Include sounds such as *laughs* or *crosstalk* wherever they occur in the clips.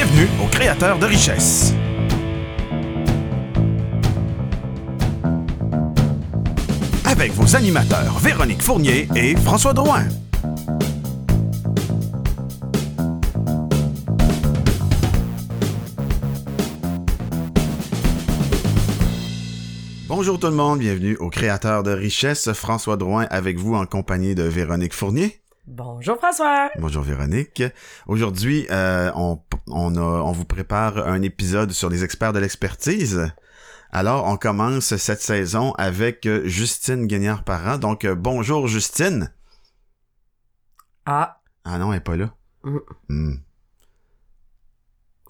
Bienvenue aux créateurs de richesse. Avec vos animateurs Véronique Fournier et François Drouin. Bonjour tout le monde, bienvenue aux créateurs de richesse. François Drouin avec vous en compagnie de Véronique Fournier. Bonjour François. Bonjour Véronique. Aujourd'hui, euh, on, on, a- on vous prépare un épisode sur les experts de l'expertise. Alors, on commence cette saison avec euh, Justine Guignard-Parent. Donc, euh, bonjour Justine. Ah, Ah non, elle est pas là. Mm. Hmm.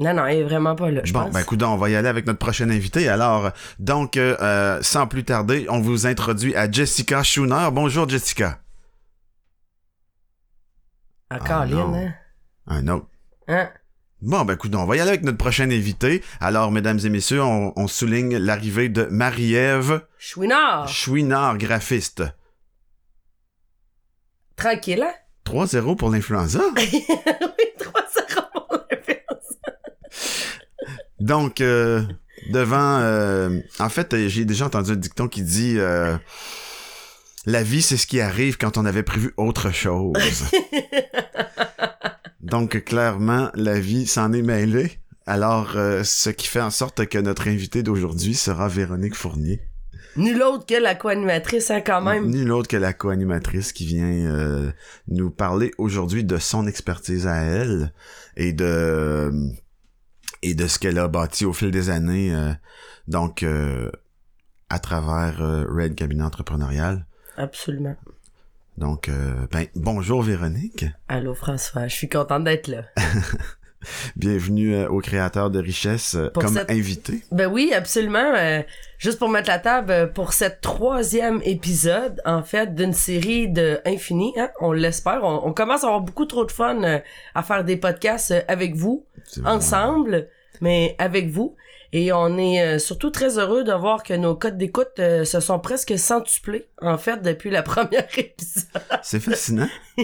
non, non, elle est vraiment pas là, je Bon, pense. ben écoute, on va y aller avec notre prochain invité. Alors, donc, euh, sans plus tarder, on vous introduit à Jessica Schooner. Bonjour Jessica. Ah, Ah, non. hein? Un autre. Hein? Bon, ben écoute, on va y aller avec notre prochain invité. Alors, mesdames et messieurs, on, on souligne l'arrivée de Marie-Ève Chouinard. Chouinard, graphiste. Tranquille, hein? 3-0 pour l'influenza? *laughs* oui, 3 secondes. Donc, euh, devant... euh, en fait, j'ai déjà entendu un dicton qui dit... euh, la vie, c'est ce qui arrive quand on avait prévu autre chose. *laughs* Donc, clairement, la vie s'en est mêlée. Alors, euh, ce qui fait en sorte que notre invité d'aujourd'hui sera Véronique Fournier. Nul autre que la co-animatrice, hein, quand même. Nul autre que la co-animatrice qui vient euh, nous parler aujourd'hui de son expertise à elle et de et de ce qu'elle a bâti au fil des années. euh, donc euh, à travers Red Cabinet Entrepreneurial. Absolument. Donc euh, ben bonjour Véronique. Allô, François. Je suis contente d'être là. *laughs* Bienvenue euh, au créateur de richesse euh, comme cette- invité. Ben oui, absolument. juste pour mettre la table pour cette troisième épisode, en fait, d'une série de Infini, hein, on l'espère. On, on commence à avoir beaucoup trop de fun à faire des podcasts avec vous. Ensemble, mais avec vous. Et on est euh, surtout très heureux de voir que nos codes d'écoute euh, se sont presque centuplés, en fait, depuis la *laughs* première épisode. C'est fascinant. *laughs*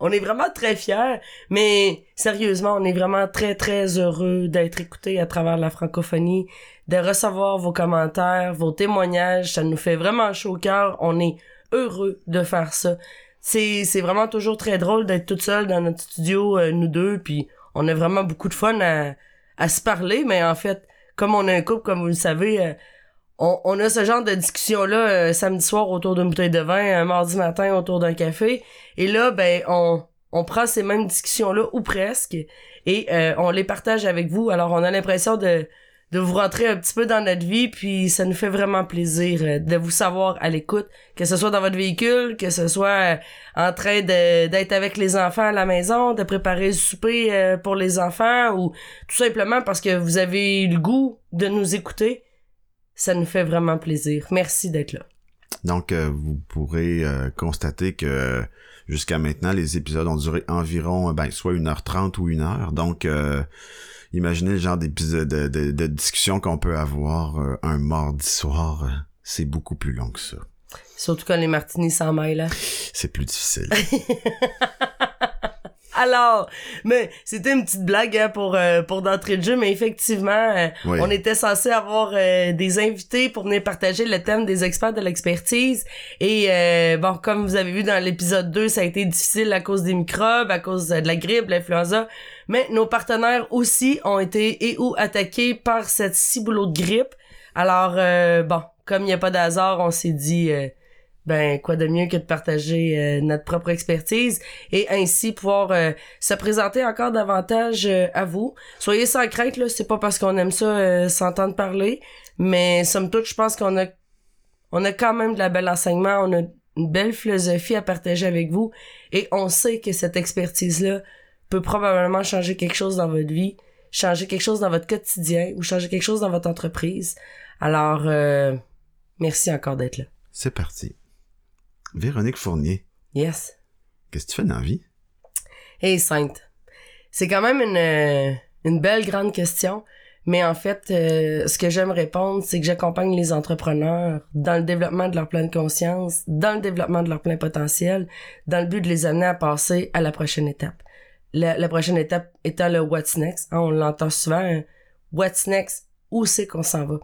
on est vraiment très fiers, mais sérieusement, on est vraiment très, très heureux d'être écoutés à travers la francophonie, de recevoir vos commentaires, vos témoignages. Ça nous fait vraiment chaud au cœur. On est heureux de faire ça. C'est, c'est vraiment toujours très drôle d'être toute seule dans notre studio, euh, nous deux, puis on a vraiment beaucoup de fun à, à se parler, mais en fait, comme on a un couple, comme vous le savez, euh, on, on a ce genre de discussion-là euh, samedi soir autour d'une bouteille de vin, un mardi matin autour d'un café, et là, ben, on, on prend ces mêmes discussions-là, ou presque, et euh, on les partage avec vous. Alors, on a l'impression de, de vous rentrer un petit peu dans notre vie, puis ça nous fait vraiment plaisir euh, de vous savoir à l'écoute, que ce soit dans votre véhicule, que ce soit euh, en train d'être avec les enfants à la maison, de préparer le souper euh, pour les enfants, ou tout simplement parce que vous avez le goût de nous écouter. Ça nous fait vraiment plaisir. Merci d'être là. Donc, vous pourrez constater que jusqu'à maintenant, les épisodes ont duré environ, ben, soit 1h30 ou 1 heure. Donc, imaginez le genre d'épisode de, de, de discussion qu'on peut avoir euh, un mardi soir. euh, c'est beaucoup plus long que ça. Surtout quand les martinis s'en mêlent. hein. C'est plus difficile. *laughs* *laughs* Alors, mais c'était une petite blague hein, pour euh, pour d'entrée de jeu, mais effectivement, euh, Oui. on était censé avoir euh, des invités pour venir partager le thème des experts de l'expertise. Et euh, bon, comme vous avez vu dans l'épisode 2, ça a été difficile à cause des microbes, à cause de la grippe, de l'influenza. Mais nos partenaires aussi ont été et ou attaqués par cette ciboulot de grippe. Alors, euh, bon, comme il n'y a pas d'hasard, on s'est dit... ben quoi de mieux que de partager euh, notre propre expertise et ainsi pouvoir euh, se présenter encore davantage euh, à vous. Soyez sans crainte là, c'est pas parce qu'on aime ça euh, s'entendre parler, mais somme toute, je pense qu'on a on a quand même de la belle enseignement, on a une belle philosophie à partager avec vous et on sait que cette expertise là peut probablement changer quelque chose dans votre vie, changer quelque chose dans votre quotidien ou changer quelque chose dans votre entreprise. Alors euh, merci encore d'être là. c'est parti. Véronique Fournier, Yes. qu'est-ce que tu fais dans la vie? Hey Sainte, c'est quand même une, euh, une belle grande question, mais en fait, euh, ce que j'aime répondre, c'est que j'accompagne les entrepreneurs dans le développement de leur pleine conscience, dans le développement de leur plein potentiel, dans le but de les amener à passer à la prochaine étape. la, la prochaine étape étant le what's next. Hein, on l'entend souvent. hein. What's next? Où c'est qu'on s'en va?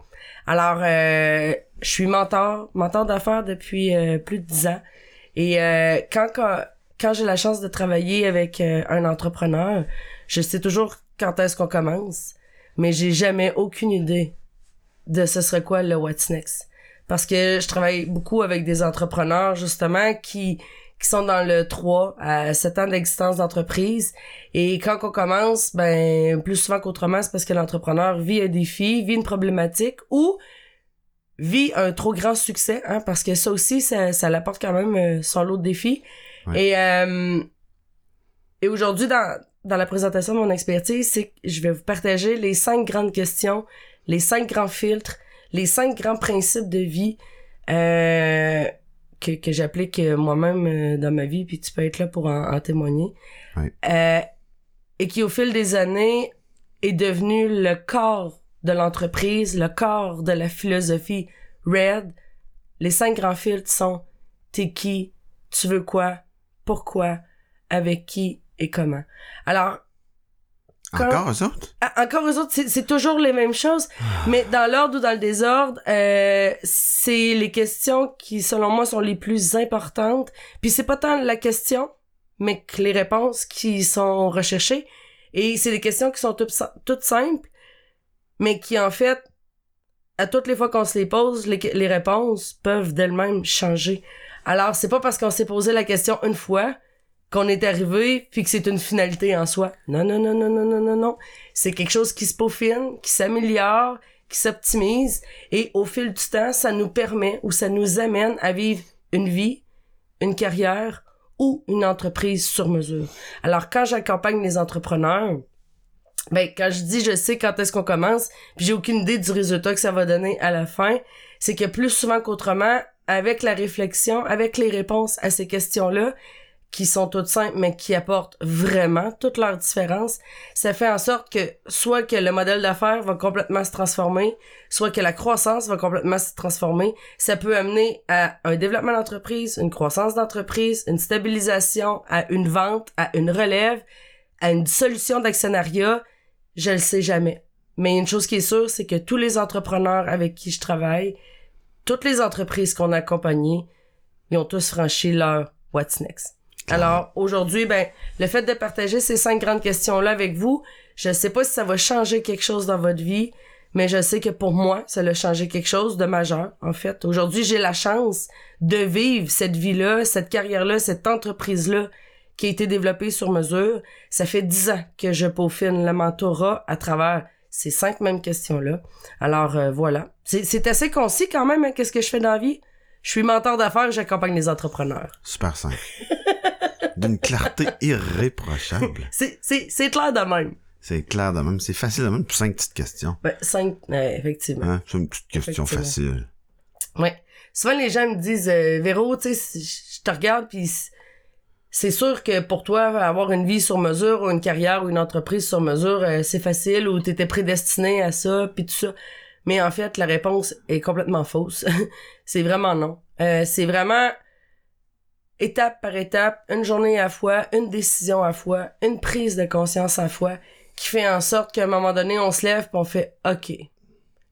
Alors, euh, je suis mentor, mentor d'affaires depuis euh, plus de dix ans. Et euh, quand, quand, quand j'ai la chance de travailler avec un entrepreneur, je sais toujours quand est-ce qu'on commence, mais j'ai jamais aucune idée de ce serait quoi le what's next. Parce que je travaille beaucoup avec des entrepreneurs, justement, qui, qui sont dans le 3 à 7 ans d'existence d'entreprise. Et quand on commence, ben, plus souvent qu'autrement, c'est parce que l'entrepreneur vit un défi, vit une problématique ou vit un trop grand succès, hein, parce que ça aussi, ça, ça l'apporte quand même euh, son lot de défis. Ouais. Et, euh, et aujourd'hui, dans, dans la présentation de mon expertise, c'est que je vais vous partager les cinq grandes questions, les cinq grands filtres, les cinq grands principes de vie euh, que, que j'applique euh, moi-même euh, dans ma vie, puis tu peux être là pour en, en témoigner. Ouais. Euh, et qui, au fil des années, est devenu le corps de l'entreprise, le corps de la philosophie Red. Les cinq grands filtres sont t'es qui, tu veux quoi, pourquoi, avec qui et comment. Alors, Encore eux autres? à- encore eux autres, c'est toujours les mêmes choses, mais dans l'ordre ou dans le désordre, euh, c'est les questions qui, selon moi, sont les plus importantes. Puis c'est pas tant la question, mais que les réponses qui sont recherchées. Et c'est des questions qui sont toutes simples, mais qui, en fait, à toutes les fois qu'on se les pose, les, les réponses peuvent d'elles-mêmes changer. Alors, c'est pas parce qu'on s'est posé la question une fois qu'on est arrivé puis que c'est une finalité en soi. Non, non, non, non, non, non, non, non. C'est quelque chose qui se peaufine, qui s'améliore, qui s'optimise et au fil du temps, ça nous permet ou ça nous amène à vivre une vie, une carrière ou une entreprise sur mesure. Alors, quand j'accompagne les entrepreneurs, ben, quand je dis je sais quand est-ce qu'on commence, puis j'ai aucune idée du résultat que ça va donner à la fin, c'est que plus souvent qu'autrement, avec la réflexion, avec les réponses à ces questions-là, qui sont toutes simples, mais qui apportent vraiment toute leur différence, ça fait en sorte que soit que le modèle d'affaires va complètement se transformer, soit que la croissance va complètement se transformer. Ça peut amener à un développement d'entreprise, une croissance d'entreprise, une stabilisation, à une vente, à une relève, à une solution d'actionnariat. Je le sais jamais. Mais une chose qui est sûre, c'est que tous les entrepreneurs avec qui je travaille, toutes les entreprises qu'on a accompagnées, ils ont tous franchi leur what's next? Alors aujourd'hui, ben le fait de partager ces cinq grandes questions-là avec vous, je sais pas si ça va changer quelque chose dans votre vie, mais je sais que pour moi, ça a changé quelque chose de majeur, en fait. Aujourd'hui, j'ai la chance de vivre cette vie-là, cette carrière-là, cette entreprise-là qui a été développée sur mesure. Ça fait dix ans que je peaufine le mentorat à travers ces cinq mêmes questions-là. Alors euh, voilà. C'est c'est assez concis quand même, hein, qu'est-ce que je fais dans la vie? Je suis mentor d'affaires, j'accompagne les entrepreneurs. Super simple. *laughs* D'une clarté *laughs* irréprochable. C'est, c'est, c'est clair de même. C'est clair de même. C'est facile de même pour cinq petites questions. Ben, cinq, euh, effectivement. Hein? C'est une petite question facile. Ouais. Souvent, les gens me disent, euh, Véro, tu sais, je te regarde, puis c'est sûr que pour toi, avoir une vie sur mesure, ou une carrière, ou une entreprise sur mesure, euh, c'est facile, ou t'étais prédestiné à ça, puis tout ça. Mais en fait, la réponse est complètement fausse. *laughs* c'est vraiment non. Euh, c'est vraiment étape par étape, une journée à fois, une décision à fois, une prise de conscience à fois, qui fait en sorte qu'à un moment donné, on se lève, puis on fait, OK,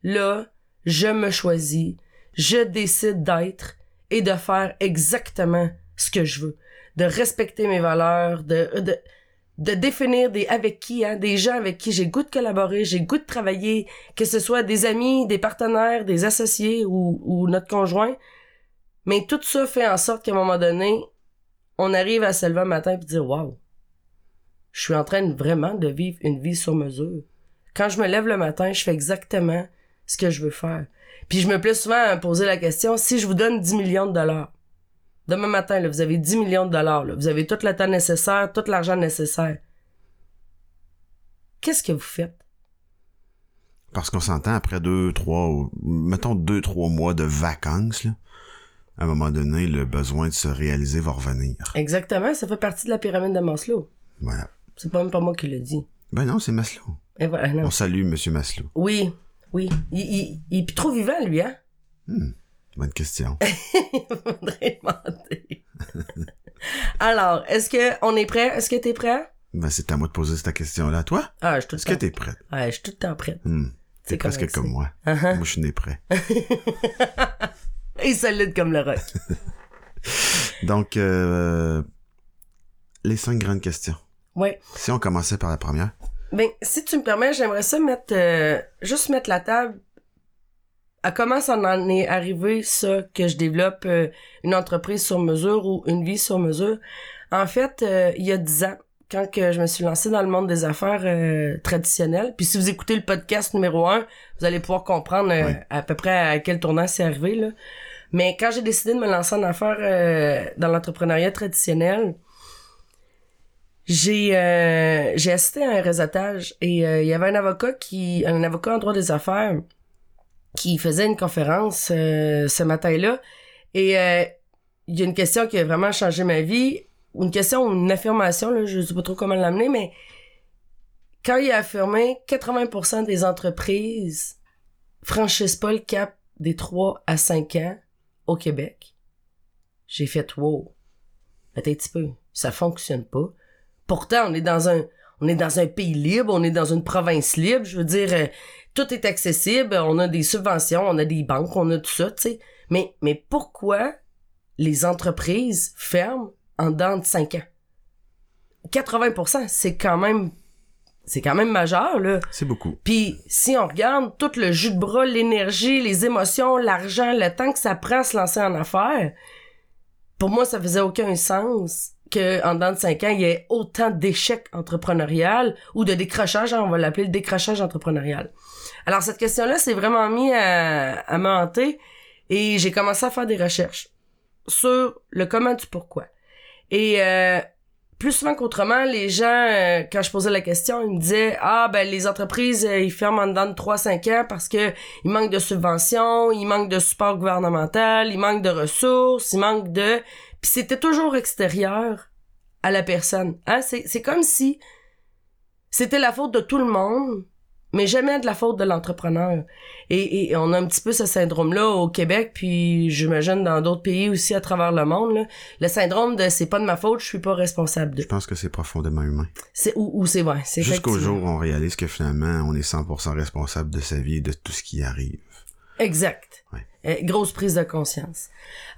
là, je me choisis, je décide d'être et de faire exactement ce que je veux, de respecter mes valeurs, de, de, de définir des avec qui, hein, des gens avec qui j'ai goût de collaborer, j'ai goût de travailler, que ce soit des amis, des partenaires, des associés ou, ou notre conjoint. Mais tout ça fait en sorte qu'à un moment donné, on arrive à se lever un matin et dire Waouh, je suis en train vraiment de vivre une vie sur mesure. Quand je me lève le matin, je fais exactement ce que je veux faire. Puis je me plais souvent à me poser la question, si je vous donne 10 millions de dollars, demain matin, vous avez 10 millions de dollars, vous avez tout le temps nécessaire, tout l'argent nécessaire. Qu'est-ce que vous faites? Parce qu'on s'entend après deux, trois, mettons deux, trois mois de vacances. À un moment donné, le besoin de se réaliser va revenir. Exactement, ça fait partie de la pyramide de Maslow. Voilà. C'est pas même pas moi qui l'ai dit. Ben non, c'est Maslow. Et voilà, non. On salue Monsieur Maslow. Oui, oui. Il, il, il est trop vivant, lui, hein? Hmm, bonne question. *laughs* Faudrait demander. *laughs* Alors, est-ce que on est prêt? Est-ce que t'es prêt? Ben, c'est à moi de poser cette question-là. Toi, Ah, je suis tout le est-ce que t'es prête? Ouais, je suis tout le temps prête. Hmm. C'est T'es presque comme moi. Uh-huh. Moi, je suis né prêt. *laughs* Et solide comme le roc. *laughs* Donc, euh, les cinq grandes questions. ouais. Si on commençait par la première. Ben, si tu me permets, j'aimerais ça mettre, euh, juste mettre la table à comment ça en est arrivé, ça, que je développe euh, une entreprise sur mesure ou une vie sur mesure. En fait, il y a dix ans, quand que je me suis lancée dans le monde des affaires euh, traditionnelles, puis si vous écoutez le podcast numéro un, vous allez pouvoir comprendre euh, Oui. à peu près à quel tournant c'est arrivé, là. Mais quand j'ai décidé de me lancer en affaires euh, dans l'entrepreneuriat traditionnel, j'ai euh, j'ai assisté à un réseautage et euh, il y avait un avocat qui un avocat en droit des affaires qui faisait une conférence euh, ce matin-là et euh, il y a une question qui a vraiment changé ma vie une question ou une affirmation là, je sais pas trop comment l'amener mais quand il a affirmé 80% des entreprises franchissent pas le cap des 3 à 5 ans au Québec j'ai fait wow attends un petit peu ça fonctionne pas Pourtant, on est dans un on est dans un pays libre, on est dans une province libre, je veux dire euh, tout est accessible, on a des subventions, on a des banques, on a tout ça, tu sais. Mais mais pourquoi les entreprises ferment en dedans de 5 ans? 80%, c'est quand même c'est quand même majeur là. C'est beaucoup. Puis si on regarde tout le jus de bras, l'énergie, les émotions, l'argent, le temps que ça prend à se lancer en affaires, pour moi, ça faisait aucun sens que en dedans de cinq ans, il y ait autant d'échecs entrepreneurial ou de décrochage, hein, on va l'appeler le décrochage entrepreneurial. Alors cette question-là s'est vraiment mis à, à me hanter et j'ai commencé à faire des recherches sur le comment du pourquoi. Et euh, plus souvent qu'autrement, les gens, euh, quand je posais la question, ils me disaient Ah ben les entreprises, euh, ils ferment en dedans de 3-5 ans parce que il manque de subventions, il manque de support gouvernemental, il manque de ressources, il manque de. Puis c'était toujours extérieur à la personne. Hein? C'est, c'est comme si c'était la faute de tout le monde, mais jamais de la faute de l'entrepreneur. Et, et on a un petit peu ce syndrome-là au Québec, puis j'imagine dans d'autres pays aussi à travers le monde. Là. Le syndrome de c'est pas de ma faute, je suis pas responsable de. Je pense que c'est profondément humain. C'est ou, ou c'est vrai, c'est Jusqu'au jour où on réalise que finalement, on est 100% responsable de sa vie et de tout ce qui arrive. Exact. Ouais. Euh, grosse prise de conscience.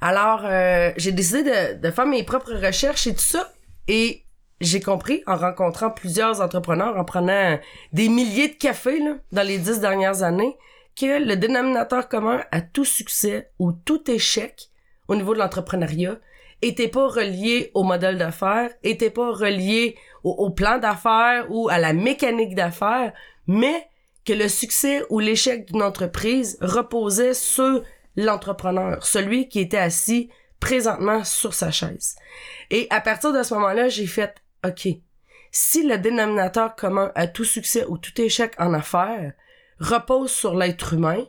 Alors, euh, j'ai décidé de, de faire mes propres recherches et tout ça. Et j'ai compris, en rencontrant plusieurs entrepreneurs, en prenant des milliers de cafés là, dans les dix dernières années, que le dénominateur commun à tout succès ou tout échec au niveau de l'entrepreneuriat était pas relié au modèle d'affaires, était pas relié au, au plan d'affaires ou à la mécanique d'affaires, mais que le succès ou l'échec d'une entreprise reposait sur l'entrepreneur, celui qui était assis présentement sur sa chaise. Et à partir de ce moment-là, j'ai fait OK. Si le dénominateur commun à tout succès ou tout échec en affaires repose sur l'être humain,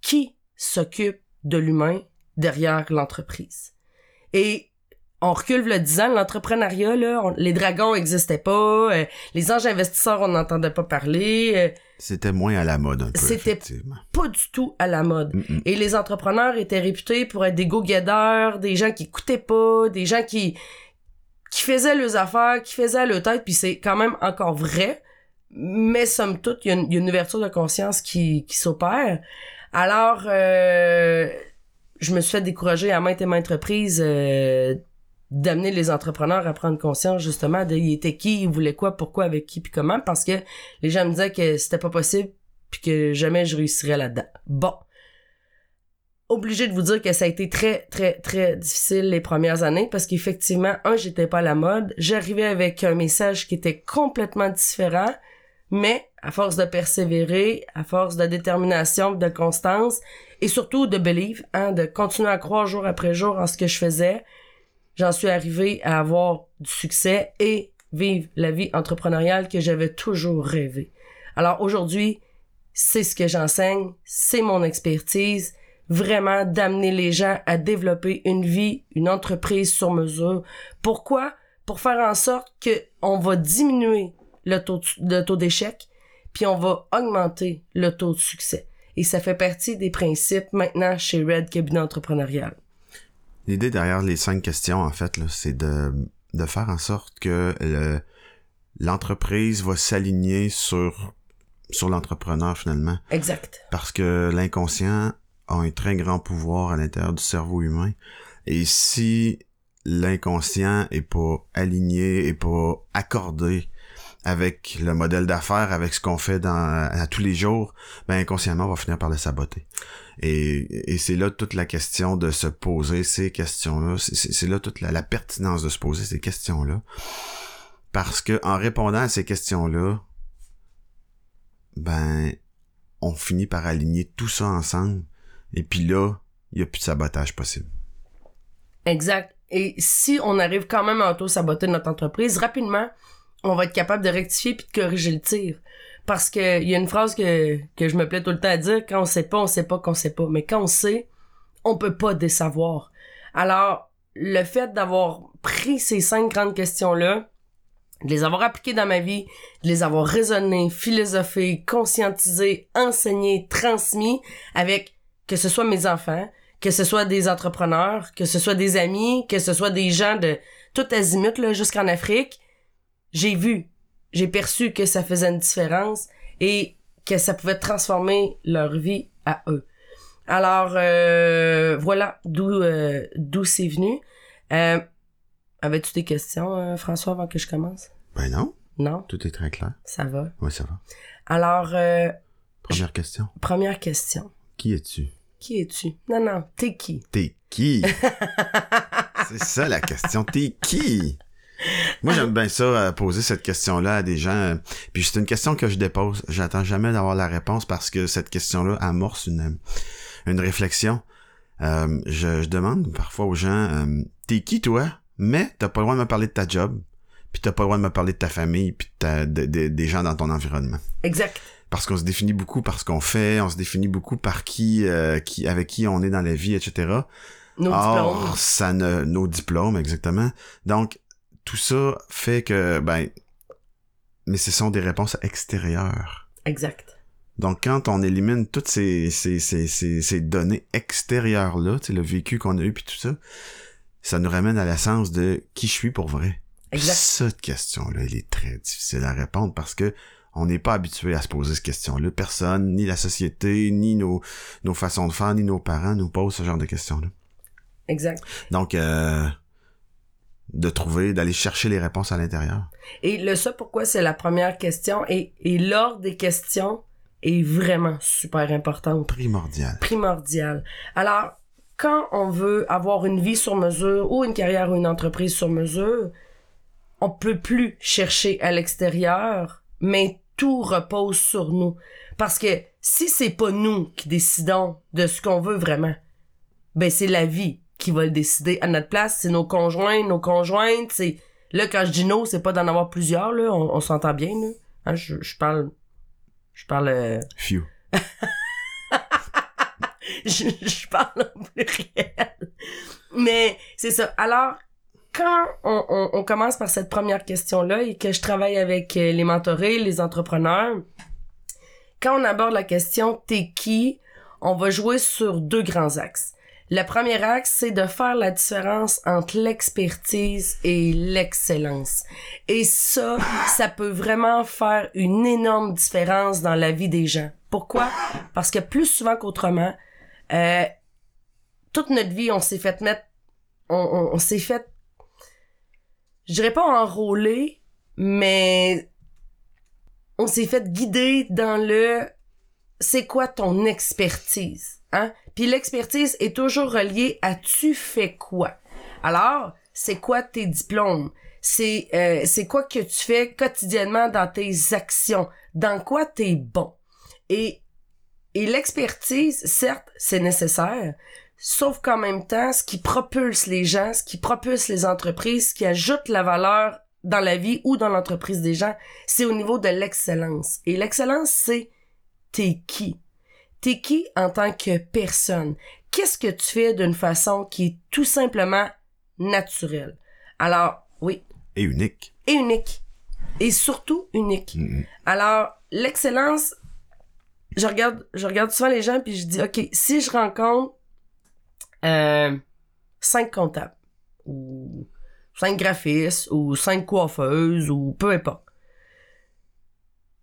qui s'occupe de l'humain derrière l'entreprise? Et on recule le 10 ans, l'entrepreneuriat, là, on- les dragons n'existaient pas, euh, les anges investisseurs, on n'entendait pas parler, euh, C'était moins à la mode un peu, C'était- pas du tout à la mode. Mm-mm. Et les entrepreneurs étaient réputés pour être des go-getters, des gens qui écoutaient pas, des gens qui qui faisaient leurs affaires, qui faisaient leur tête, puis c'est quand même encore vrai. Mais somme toute, il y, a une- il y a une ouverture de conscience qui, qui s'opère. Alors, euh, je me suis fait décourager à maintes et maintes reprises euh, d'amener les entrepreneurs à prendre conscience justement de ils étaient qui, ils voulaient quoi, pourquoi, avec qui, puis comment, parce que les gens me disaient que c'était pas possible, puis que jamais je réussirais là-dedans. Bon. Obligé de vous dire que ça a été très, très, très difficile les premières années parce qu'effectivement, un, j'étais pas à la mode. J'arrivais avec un message qui était complètement différent, mais à force de persévérer, à force de détermination, de constance et surtout de believe, hein, de continuer à croire jour après jour en ce que je faisais, j'en suis arrivé à avoir du succès et vivre la vie entrepreneuriale que j'avais toujours rêvé. Alors aujourd'hui, c'est ce que j'enseigne, c'est mon expertise, vraiment d'amener les gens à développer une vie, une entreprise sur mesure. Pourquoi? Pour faire en sorte que on va diminuer le taux, le taux d'échec, puis on va augmenter le taux de succès. Et ça fait partie des principes maintenant chez Red Cabinet Entrepreneurial. L'idée derrière les cinq questions, en fait, c'est de de faire en sorte que le- l'entreprise va s'aligner sur sur l'entrepreneur finalement Exact. parce que l'inconscient a un très grand pouvoir à l'intérieur du cerveau humain et si l'inconscient est pas aligné et pas accordé avec le modèle d'affaires, avec ce qu'on fait dans, à tous les jours, ben inconsciemment on va finir par le saboter. Et, et c'est là toute la question de se poser ces questions-là. C'est- là toute la, la pertinence de se poser ces questions-là. Parce que en répondant à ces questions-là, ben, on finit par aligner tout ça ensemble. Et puis là, il n'y a plus de sabotage possible. Exact. Et si on arrive quand même à auto-saboter notre entreprise, rapidement, on va être capable de rectifier puis de corriger le tir. Parce que il y a une phrase que, que je me plais tout le temps à dire, quand on sait pas, on sait pas qu'on sait pas. Mais quand on sait, on peut pas désavoir. Alors, le fait d'avoir pris ces cinq grandes questions-là, de les avoir appliquées dans ma vie, de les avoir raisonnées, philosophées, conscientisées, enseignées, transmis avec que ce soit mes enfants, que ce soit des entrepreneurs, que ce soit des amis, que ce soit des gens de tout azimut là jusqu'en Afrique, j'ai vu, j'ai perçu que ça faisait une différence et que ça pouvait transformer leur vie à eux. Alors euh, voilà d'où euh, d'où c'est venu. Euh, Avais-tu des questions, euh, François, avant que je commence? Ben non, Non, tout est très clair. ça va. Oui, ça va. Alors, Première question. première question. Qui es-tu? Qui es-tu? Non, non, t'es qui? T'es qui? *laughs* c'est ça la question. T'es qui? Moi, j'aime bien ça, euh, poser cette question-là à des gens. euh, Puis c'est une question que je dépose. J'attends jamais d'avoir la réponse parce que cette question-là amorce une, une réflexion. Euh, je, je demande parfois aux gens, euh, t'es qui toi? Mais t'as pas le droit de me parler de ta job. Puis t'as pas le droit de me parler de ta famille, puis de ta- de- de- des gens dans ton environnement Exact. parce qu'on se définit beaucoup par ce qu'on fait, on se définit beaucoup par qui, euh, qui, avec qui on est dans la vie, etc. Nos diplômes. Ça ne, nos diplômes, exactement. Donc, tout ça fait que, ben, mais ce sont des réponses extérieures. Exact. Donc, quand on élimine toutes ces, ces, ces, ces, ces données extérieures-là, le vécu qu'on a eu puis tout ça, ça nous ramène à l'essence de qui je suis pour vrai. Exact. Cette question-là, elle est très difficile à répondre parce que on n'est pas habitué à se poser cette question-là. Personne, ni la société, ni nos, nos façons de faire, ni nos parents nous posent ce genre de questions-là. Exact. Donc, euh, de trouver, d'aller chercher les réponses à l'intérieur. Et le ça pourquoi c'est la première question? Et, et l'ordre des questions est vraiment super important, Primordial. primordial. Alors, quand on veut avoir une vie sur mesure ou une carrière ou une entreprise sur mesure, on peut plus chercher à l'extérieur, mais tout repose sur nous. Parce que si c'est pas nous qui décidons de ce qu'on veut vraiment, ben c'est la vie qui va le décider à notre place, c'est nos conjoints, nos conjointes, c'est là quand je dis nos, c'est pas d'en avoir plusieurs là, on, on s'entend bien là. Hein, je, je parle je parle euh, Phew. *laughs* je, je parle en pluriel. Mais c'est ça. Alors, quand on, on- on commence par cette première question-là et que je travaille avec euh, les mentorés, les entrepreneurs, quand on aborde la question t'es qui, on va jouer sur deux grands axes. Le premier axe, c'est de faire la différence entre l'expertise et l'excellence. Et ça, ça peut vraiment faire une énorme différence dans la vie des gens. Pourquoi? Parce que plus souvent qu'autrement, euh, toute notre vie, on s'est fait mettre, on, s'est fait, je dirais pas enrôler, mais on s'est fait guider dans le, c'est quoi ton expertise, hein? Puis l'expertise est toujours reliée à tu fais quoi. Alors, c'est quoi tes diplômes? C'est euh, c'est quoi que tu fais quotidiennement dans tes actions? Dans quoi t'es bon? Et et l'expertise, certes, c'est nécessaire, sauf qu'en même temps, ce qui propulse les gens, ce qui propulse les entreprises, ce qui ajoute la valeur dans la vie ou dans l'entreprise des gens, c'est au niveau de l'excellence. Et l'excellence, c'est t'es qui? T'es qui en tant que personne? Qu'est-ce que tu fais d'une façon qui est tout simplement naturelle? Alors, oui, Et unique. et unique. Et surtout unique. Mm, mm. Alors, l'excellence, je regarde, je regarde souvent les gens puis je dis, OK, si je rencontre euh, cinq comptables ou cinq graphistes ou cinq coiffeuses ou peu importe.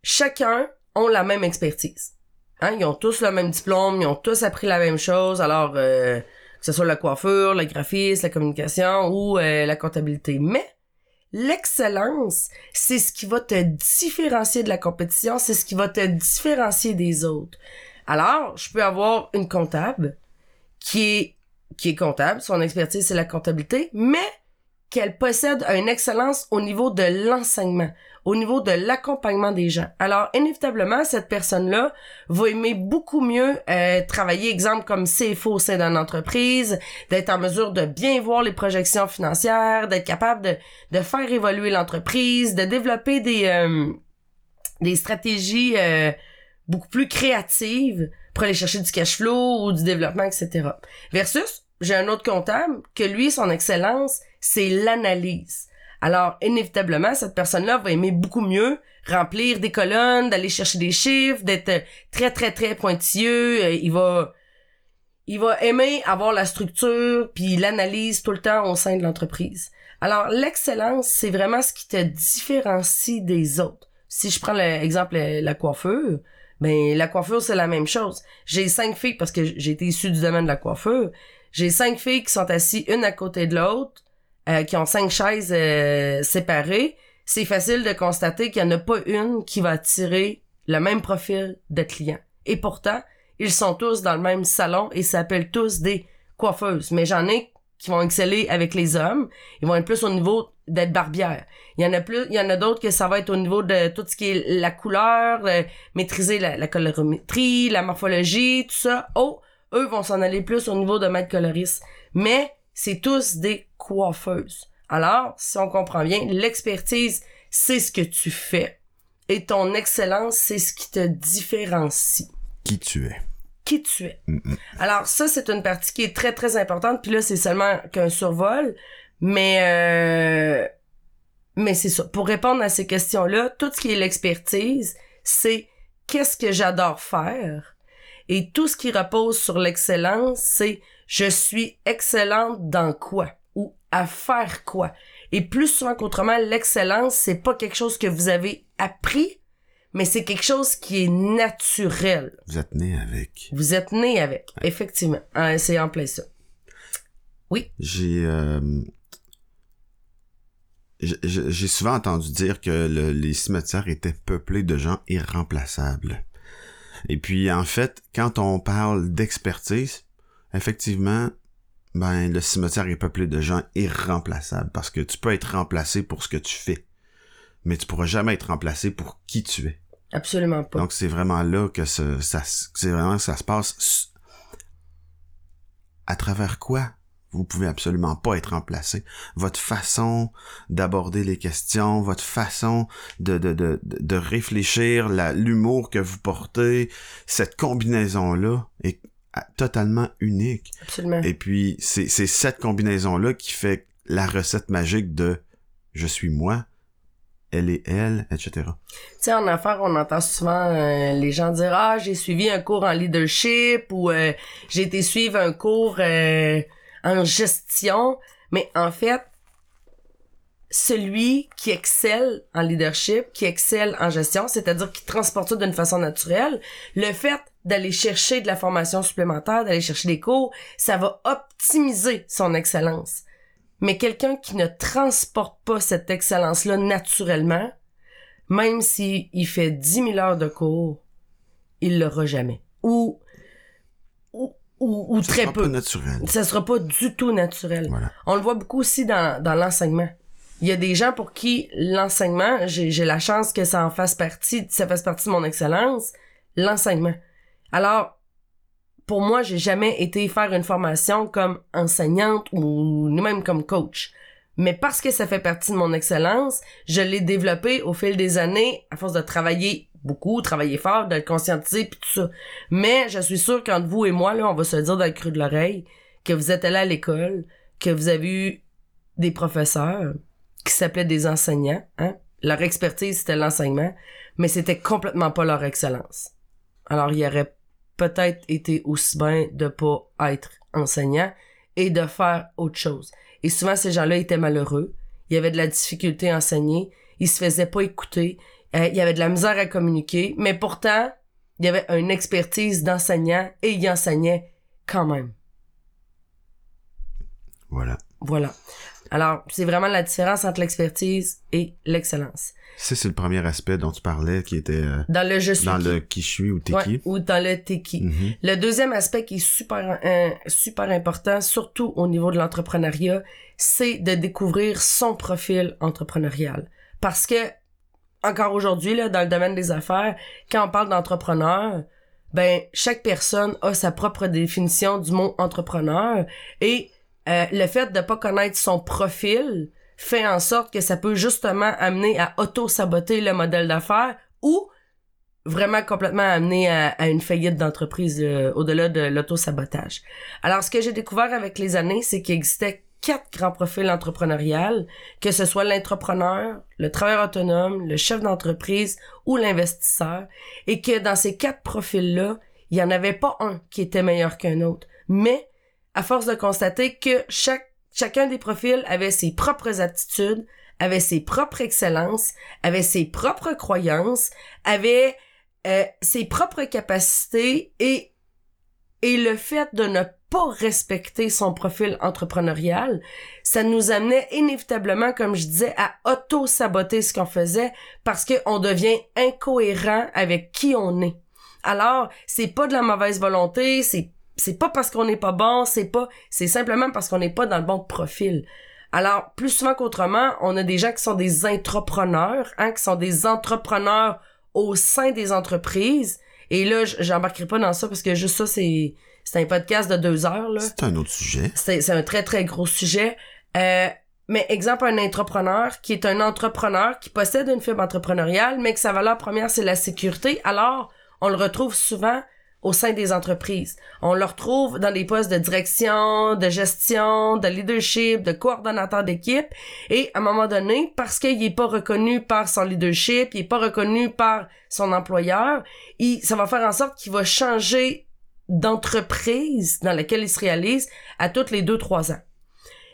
Chacun ont la même expertise. Hein? Ils ont tous le même diplôme, ils ont tous appris la même chose, alors euh, que ce soit la coiffure, le graphisme, la communication ou euh, la comptabilité. Mais l'excellence, c'est ce qui va te différencier de la compétition, c'est ce qui va te différencier des autres. Alors, je peux avoir une comptable qui est qui est comptable, son expertise c'est la comptabilité, mais qu'elle possède une excellence au niveau de l'enseignement, au niveau de l'accompagnement des gens. Alors, inévitablement, cette personne-là va aimer beaucoup mieux euh, travailler, exemple, comme CFO au sein d'une entreprise, d'être en mesure de bien voir les projections financières, d'être capable de, faire évoluer l'entreprise, de développer des, euh, stratégies euh, beaucoup plus créatives pour aller chercher du cash flow ou du développement, etc. Versus, j'ai un autre comptable que lui, son excellence, c'est l'analyse. Alors, inévitablement, cette personne-là va aimer beaucoup mieux remplir des colonnes, d'aller chercher des chiffres, d'être très, très, très pointilleux. Euh, il va, il va aimer avoir la structure puis l'analyse tout le temps au sein de l'entreprise. Alors, l'excellence, c'est vraiment ce qui te différencie des autres. Si je prends l'exemple la coiffure, ben la coiffure c'est la même chose. J'ai cinq filles parce que j'ai été issue du domaine de la coiffure. J'ai cinq filles qui sont assises une à côté de l'autre, euh, qui ont cinq chaises euh, séparées. C'est facile de constater qu'il n'y en a pas une qui va attirer le même profil de client. Et pourtant, ils sont tous dans le même salon et s'appellent tous des coiffeuses. Mais j'en ai qui vont exceller avec les hommes. Ils vont être plus au niveau d'être barbière. Il y en a plus, il y en a d'autres que ça va être au niveau de tout ce qui est la couleur, maîtriser la, la, colorimétrie, la morphologie, tout ça. Oh, eux vont s'en aller plus au niveau de maître coloriste. Mais c'est tous des coiffeuses. Alors, si on comprend bien, l'expertise, c'est ce que tu fais. Et ton excellence, c'est ce qui te différencie. Qui tu es qui tu es. Alors ça, c'est une partie qui est très, très importante. Puis là, c'est seulement qu'un survol. Mais, euh, mais c'est ça. Pour répondre à ces questions-là, tout ce qui est l'expertise, c'est qu'est-ce que j'adore faire. Et tout ce qui repose sur l'excellence, c'est je suis excellente dans quoi ou à faire quoi. Et plus souvent qu'autrement, l'excellence, c'est pas quelque chose que vous avez appris, mais c'est quelque chose qui est naturel. Vous êtes né avec. Vous êtes né avec, effectivement. Ah, c'est en plein ça. Oui. J'ai euh, j'ai souvent entendu dire que les cimetières étaient peuplés de gens irremplaçables. Et puis en fait, quand on parle d'expertise, effectivement, ben le cimetière est peuplé de gens irremplaçables parce que tu peux être remplacé pour ce que tu fais, mais tu pourras jamais être remplacé pour qui tu es. Absolument pas. Donc c'est vraiment là que ça, c'est vraiment que ça se passe. À travers quoi vous pouvez absolument pas être remplacé. Votre façon d'aborder les questions, votre façon de, de, de, de réfléchir, l'humour que vous portez, cette combinaison-là est totalement unique. Absolument. Et puis, c'est cette combinaison-là qui fait la recette magique de je suis moi, elle est elle, etc. Tu sais, en affaires, on entend souvent euh, les gens dire Ah, j'ai suivi un cours en leadership ou euh, j'ai été suivre un cours euh, en gestion. Mais en fait, celui qui excelle en leadership, qui excelle en gestion, c'est-à-dire qui transporte ça d'une façon naturelle, le fait d'aller chercher de la formation supplémentaire, d'aller chercher des cours, ça va optimiser son excellence. Mais quelqu'un qui ne transporte pas cette excellence-là naturellement, même s'il il fait 10 000 heures de cours, il l'aura jamais. Ou, ou, ou, ça très sera peu. Pas naturel. Ça sera pas du tout naturel. Voilà. On le voit beaucoup aussi dans, dans l'enseignement. Il y a des gens pour qui l'enseignement, j'ai, j'ai la chance que ça en fasse partie, ça fasse partie de mon excellence, l'enseignement. Alors, pour moi, j'ai jamais été faire une formation comme enseignante ou même comme coach. Mais parce que ça fait partie de mon excellence, je l'ai développé au fil des années à force de travailler beaucoup, travailler fort, de le conscientiser puis tout ça. Mais je suis sûre qu'entre vous et moi, là, on va se dire dans le creux de l'oreille que vous êtes allé à l'école, que vous avez eu des professeurs qui s'appelaient des enseignants, hein. Leur expertise, c'était l'enseignement, mais c'était complètement pas leur excellence. Alors, il y aurait peut-être été aussi bien de pas être enseignant et de faire autre chose. Et souvent, ces gens-là étaient malheureux il y avait de la difficulté à enseigner, il se faisait pas écouter, euh, il y avait de la misère à communiquer, mais pourtant, il y avait une expertise d'enseignant et il enseignait quand même. Voilà. Voilà. Alors, c'est vraiment la différence entre l'expertise et l'excellence. Ça, c'est le premier aspect dont tu parlais qui était euh, Dans le je suis dans qui. le qui je suis ou t'es Ouais, qui. ou dans le t'es qui. Mhm. Le deuxième aspect qui est super, euh, super important, surtout au niveau de l'entrepreneuriat, c'est de découvrir son profil entrepreneurial. Parce que, encore aujourd'hui, là, dans le domaine des affaires, quand on parle d'entrepreneur, ben, chaque personne a sa propre définition du mot entrepreneur et euh, le fait de pas connaître son profil fait en sorte que ça peut justement amener à auto-saboter le modèle d'affaires ou vraiment complètement amener à, une faillite d'entreprise euh, au-delà de l'auto-sabotage. Alors, ce que j'ai découvert avec les années, c'est qu'il existait quatre grands profils entrepreneuriales, que ce soit l'entrepreneur, le travailleur autonome, le chef d'entreprise ou l'investisseur, et que dans ces quatre profils-là, il y en avait pas un qui était meilleur qu'un autre. Mais, à force de constater que chaque, chacun des profils avait ses propres aptitudes, avait ses propres excellences, avait ses propres croyances, avait euh, ses propres capacités et et le fait de ne pas respecter son profil entrepreneurial, ça nous amenait inévitablement, comme je disais, à auto-saboter ce qu'on faisait parce qu'on devient incohérent avec qui on est. Alors, c'est pas de la mauvaise volonté, c'est c'est pas parce qu'on n'est pas bon, c'est pas c'est simplement parce qu'on n'est pas dans le bon profil. Alors, plus souvent qu'autrement, on a des gens qui sont des entrepreneurs, hein, qui sont des entrepreneurs au sein des entreprises. Et là, j'embarquerai pas dans ça parce que juste ça, c'est c'est un podcast de deux heures. Là. C'est un autre sujet. C'est c'est un très, très gros sujet. Euh, mais exemple, un entrepreneur qui est un entrepreneur qui possède une fibre entrepreneuriale, mais que sa valeur première, c'est la sécurité. Alors, on le retrouve souvent au sein des entreprises. On le retrouve dans des postes de direction, de gestion, de leadership, de coordonnateur d'équipe. Et à un moment donné, parce qu'il est pas reconnu par son leadership, il est pas reconnu par son employeur, il, ça va faire en sorte qu'il va changer d'entreprise dans laquelle il se réalise à toutes les deux, trois ans.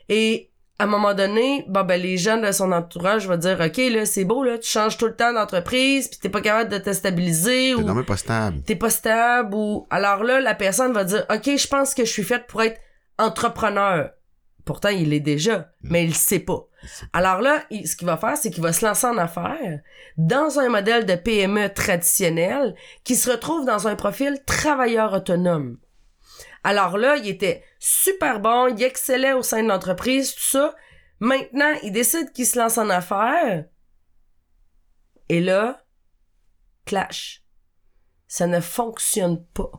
Et à un moment donné, bon ben les gens de son entourage vont dire OK là, c'est beau là, tu changes tout le temps d'entreprise, puis t'es pas capable de te stabiliser T'es ou non mais pas stable. t'es pas stable ou alors là la personne va dire OK, je pense que je suis faite pour être entrepreneur. Pourtant, il l'est déjà, mais il le sait pas. Alors là, il- ce qu'il va faire, c'est qu'il va se lancer en affaires dans un modèle de PME traditionnel qui se retrouve dans un profil travailleur autonome. Alors là, il était super bon, il excellait au sein de l'entreprise, tout ça. Maintenant, il décide qu'il se lance en affaires. Et là, clash. Ça ne fonctionne pas.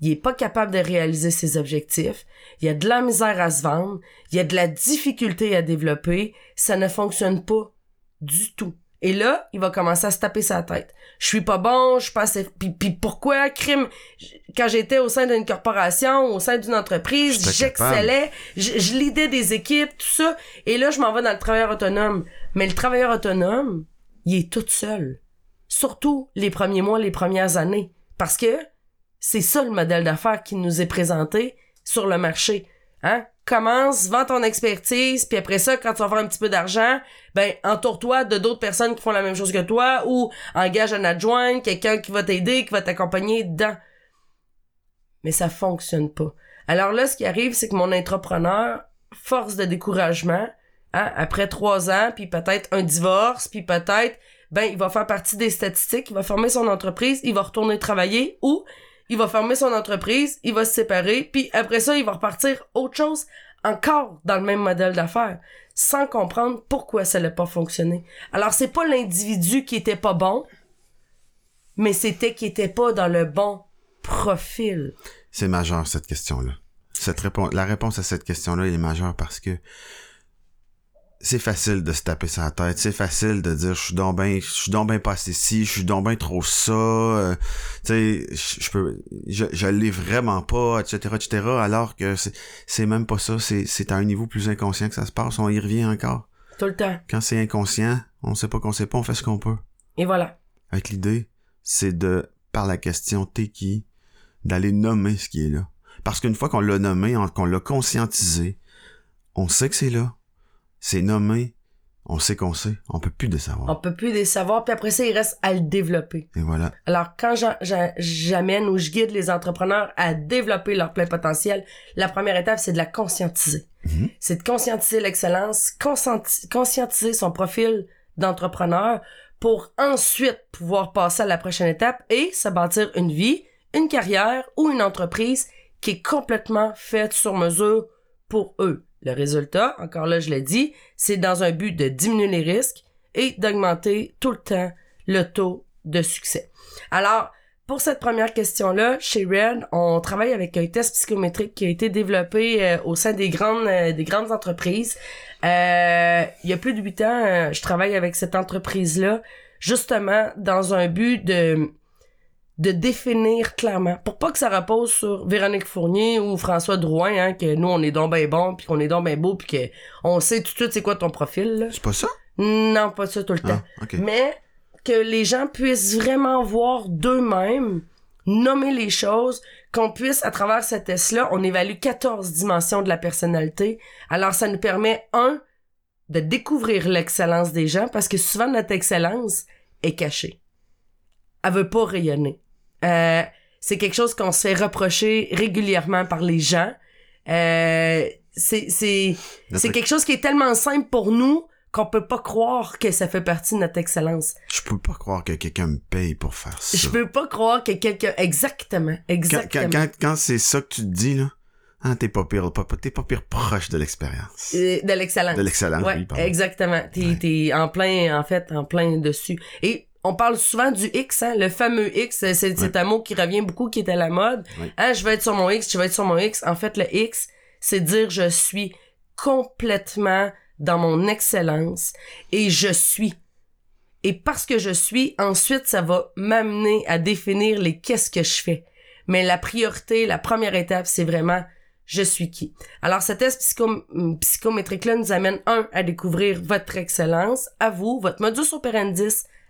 Il est pas capable de réaliser ses objectifs. Il y a de la misère à se vendre. Il y a de la difficulté à développer. Ça ne fonctionne pas du tout. Et là, il va commencer à se taper sa tête. Je suis pas bon, je suis pas assez... Puis, puis pourquoi, crime? Quand j'étais au sein d'une corporation, au sein d'une entreprise, j'excellais, je, je lidais des équipes, tout ça. Et là, je m'en vais dans le travailleur autonome. Mais le travailleur autonome, il est tout seul. Surtout les premiers mois, les premières années. Parce que c'est ça le modèle d'affaires qui nous est présenté sur le marché. Hein? Commence, vends ton expertise, puis après ça, quand tu vas faire un petit peu d'argent, ben entoure-toi de d'autres personnes qui font la même chose que toi ou engage un adjoint, quelqu'un qui va t'aider, qui va t'accompagner dedans. Mais ça fonctionne pas. Alors là, ce qui arrive, c'est que mon entrepreneur, force de découragement, hein, après trois ans, puis peut-être un divorce, puis peut-être, ben, il va faire partie des statistiques, il va fermer son entreprise, il va retourner travailler ou il va fermer son entreprise, il va se séparer, puis après ça, il va repartir autre chose encore dans le même modèle d'affaires, sans comprendre pourquoi ça n'a pas fonctionné. Alors, c'est pas l'individu qui était pas bon, mais c'était qui était pas dans le bon profil. C'est majeur cette question-là. Cette réponse, la réponse à cette question-là est majeure parce que c'est facile de se taper sur la tête, c'est facile de dire je suis donc ben je suis donc ben pas assez ci, je suis donc ben trop ça, euh, tu sais je peux je, je l'ai vraiment pas, etc., etc. Alors que c'est même pas ça, c'est c'est à un niveau plus inconscient que ça se passe, on y revient encore. Tout le temps. Quand c'est inconscient, on sait pas qu'on sait pas, on fait ce qu'on peut. Et voilà. Avec l'idée, c'est de, par la question t'es qui, d'aller nommer ce qui est là. Parce qu'une fois qu'on l'a nommé, qu'on l'a conscientisé, on sait que c'est là. C'est nommé. On sait qu'on sait. On peut plus le savoir. On peut plus les savoir, puis après ça, il reste à le développer. Et voilà. Alors, quand j'a- j'a- j'amène ou je guide les entrepreneurs à développer leur plein potentiel, la première étape, c'est de la conscientiser. Mhm. C'est de conscientiser l'excellence, conscienti- conscientiser son profil d'entrepreneur pour ensuite pouvoir passer à la prochaine étape et se bâtir une vie, une carrière ou une entreprise qui est complètement faite sur mesure pour eux. Le résultat, encore là, je l'ai dit, c'est dans un but de diminuer les risques et d'augmenter tout le temps le taux de succès. Alors, pour cette première question-là, chez Red, on travaille avec un test psychométrique qui a été développé euh, au sein des grandes, euh, des grandes entreprises. Euh, il y a plus de huit ans, je travaille avec cette entreprise-là, justement dans un but de de définir clairement, pour pas que ça repose sur Véronique Fournier ou François Drouin, hein, que nous on est donc ben bon, puis qu'on est donc ben beau, puis que on sait tout de suite c'est quoi ton profil. Là. C'est pas ça? Non, pas ça tout le temps. Ah. Mais que les gens puissent vraiment voir d'eux-mêmes, nommer les choses, qu'on puisse, à travers ce test-là, on évalue 14 dimensions de la personnalité. Alors, ça nous permet, un, de découvrir l'excellence des gens, parce que souvent, notre excellence est cachée. Elle veut pas rayonner. Euh, c'est quelque chose qu'on se fait reprocher régulièrement par les gens. Euh, c'est, c'est, c'est Notre- quelque chose qui est tellement simple pour nous qu'on peut pas croire que ça fait partie de notre excellence. Je peux pas croire que quelqu'un me paye pour faire ça. Je peux pas croire que quelqu'un exactement, Quand, exactement. quand, quand, quand c'est ça que tu te dis, là, hein, t'es pas pire, t'es pas pire proche de l'expérience. Euh, de l'excellence. De l'excellence, Ouais, oui, pardon. exactement. T'es, Ouais. t'es en plein, en fait, en plein dessus. Et on parle souvent du X, hein, le fameux X, c'est, Ouais. un mot qui revient beaucoup, qui est à la mode. Ouais. Hein, je vais être sur mon X, je vais être sur mon X. En fait, le X, c'est dire je suis complètement dans mon excellence et je suis. Et parce que je suis, ensuite, ça va m'amener à définir les qu'est-ce que je fais. Mais la priorité, la première étape, c'est vraiment je suis qui. Alors, ce test psycho- psychométrique-là nous amène, un, à découvrir votre excellence, à vous, votre modus operandi,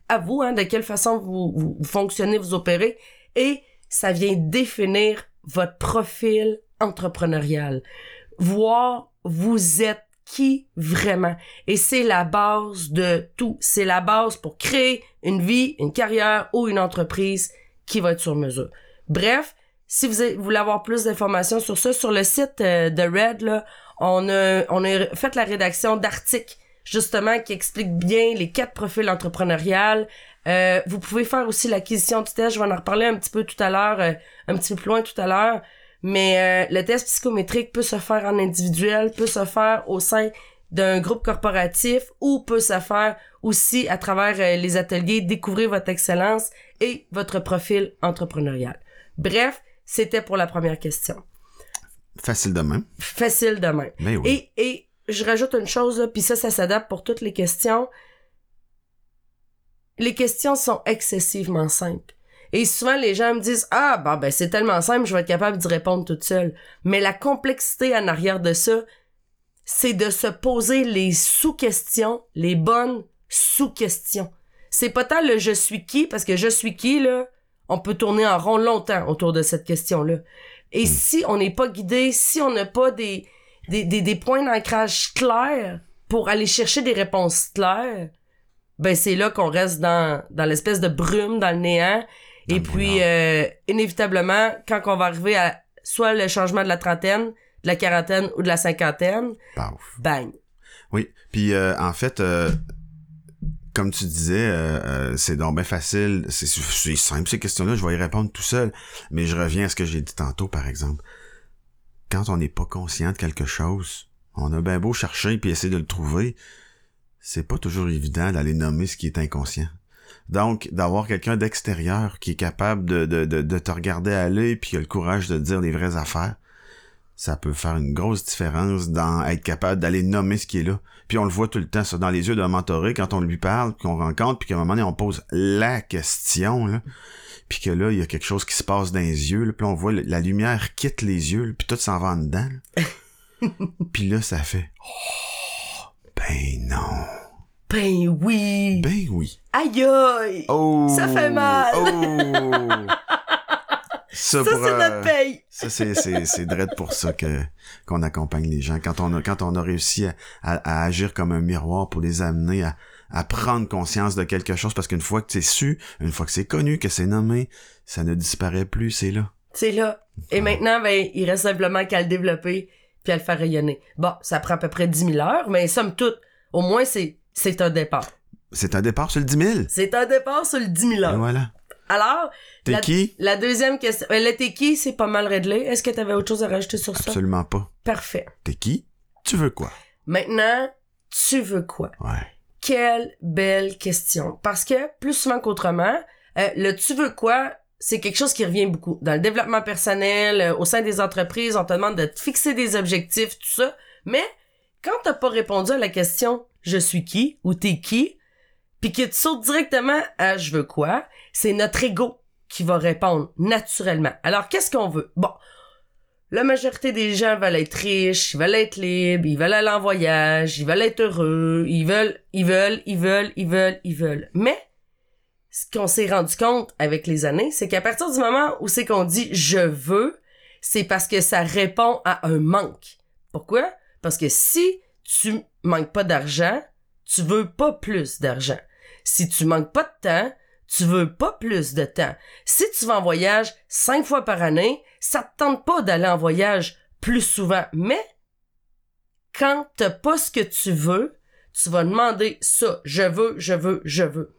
à vous, hein, de quelle façon vous, fonctionnez, vous opérez, et ça vient définir votre profil entrepreneurial. Voir vous êtes qui vraiment. Et c'est la base de tout. C'est la base pour créer une vie, une carrière ou une entreprise qui va être sur mesure. Bref, si vous voulez avoir plus d'informations sur ça, sur le site euh, de Red, là, on a, on a fait la rédaction d'articles justement qui expliquent bien les quatre profils entrepreneuriales. Euh, vous pouvez faire aussi l'acquisition du test. Je vais en reparler un petit peu tout à l'heure, euh, un petit peu plus loin tout à l'heure. Mais euh, le test psychométrique peut se faire en individuel, peut se faire au sein d'un groupe corporatif ou peut se faire aussi à travers euh, les ateliers découvrir votre excellence et votre profil entrepreneurial. Bref, c'était pour la première question. Facile de même. Facile de même. Mais oui. Et, et je rajoute une chose, là, puis ça, ça s'adapte pour toutes les questions. Les questions sont excessivement simples. Et souvent, les gens me disent, ah, bah, ben, c'est tellement simple, je vais être capable d'y répondre toute seule. Mais la complexité en arrière de ça, c'est de se poser les sous-questions, les bonnes sous-questions. C'est pas tant le je suis qui, parce que je suis qui, là, on peut tourner en rond longtemps autour de cette question-là. Et si on n'est pas guidé, si on n'a pas des, des, des, des points d'ancrage clairs pour aller chercher des réponses claires, ben c'est là qu'on reste dans, dans l'espèce de brume, dans le néant. Dans Et le puis, euh, inévitablement, quand on va arriver à soit le changement de la trentaine, de la quarantaine ou de la cinquantaine, Paf. bang. Oui. Puis euh, en fait, euh, comme tu disais, euh, c'est donc bien facile. C'est c'est simple ces questions-là. Je vais y répondre tout seul. Mais je reviens à ce que j'ai dit tantôt, par exemple. Quand on n'est pas conscient de quelque chose, on a bien beau chercher puis essayer de le trouver, c'est pas toujours évident d'aller nommer ce qui est inconscient. Donc, d'avoir quelqu'un d'extérieur qui est capable de, de, te regarder aller puis qui a le courage de dire les vraies affaires, ça peut faire une grosse différence dans être capable d'aller nommer ce qui est là. Puis on le voit tout le temps, ça, dans les yeux d'un mentoré, quand on lui parle, qu'on rencontre, puis qu'à un moment donné, on pose la question, là, puis que là, il y a quelque chose qui se passe dans les yeux, là, puis on voit la lumière quitte les yeux, là, puis tout s'en va en dedans. là. *laughs* puis là, ça fait « Oh, ben non, Ben oui. ben oui. Aïe aïe. Oh! Ça fait mal. Oh! *laughs* Ça, c'est euh, notre paye. Ça, c'est, c'est, c'est drôle pour ça que, qu'on accompagne les gens. Quand on a, quand on a réussi à, à, à agir comme un miroir pour les amener à, à prendre conscience de quelque chose, parce qu'une fois que c'est su, une fois que c'est connu, que c'est nommé, ça ne disparaît plus, c'est là. C'est là. Et maintenant, ben, il reste simplement qu'à le développer puis à le faire rayonner. Bon, ça prend à peu près 10 000 heures, mais somme toute, au moins, c'est, c'est un départ. C'est un départ sur le 10 000. C'est un départ sur le 10 000 Et heures. voilà. Alors, T'es La- qui? la deuxième question. Euh, le t'es qui, c'est pas mal réglé. Est-ce que t'avais autre chose à rajouter sur ça? Absolument pas. Parfait. T'es qui? Tu veux quoi? Maintenant, tu veux quoi? Ouais. Quelle belle question. Parce que, plus souvent qu'autrement, euh, le tu veux quoi, c'est quelque chose qui revient beaucoup. Dans le développement personnel, euh, au sein des entreprises, on te demande de te fixer des objectifs, tout ça. Mais, quand t'as pas répondu à la question je suis qui ou t'es qui, puis que tu sautes directement à je veux quoi, c'est notre ego qui va répondre naturellement. Alors, qu'est-ce qu'on veut? Bon. La majorité des gens veulent être riches, ils veulent être libres, ils veulent aller en voyage, ils veulent être heureux, ils veulent, ils veulent, ils veulent, ils veulent, ils veulent. Mais, ce qu'on s'est rendu compte avec les années, c'est qu'à partir du moment où c'est qu'on dit je veux, c'est parce que ça répond à un manque. Pourquoi? Parce que si tu manques pas d'argent, tu veux pas plus d'argent. Si tu manques pas de temps, tu veux pas plus de temps. Si tu vas en voyage cinq fois par année, ça te tente pas d'aller en voyage plus souvent. Mais, quand t'as pas ce que tu veux, tu vas demander ça. Je veux, je veux, je veux.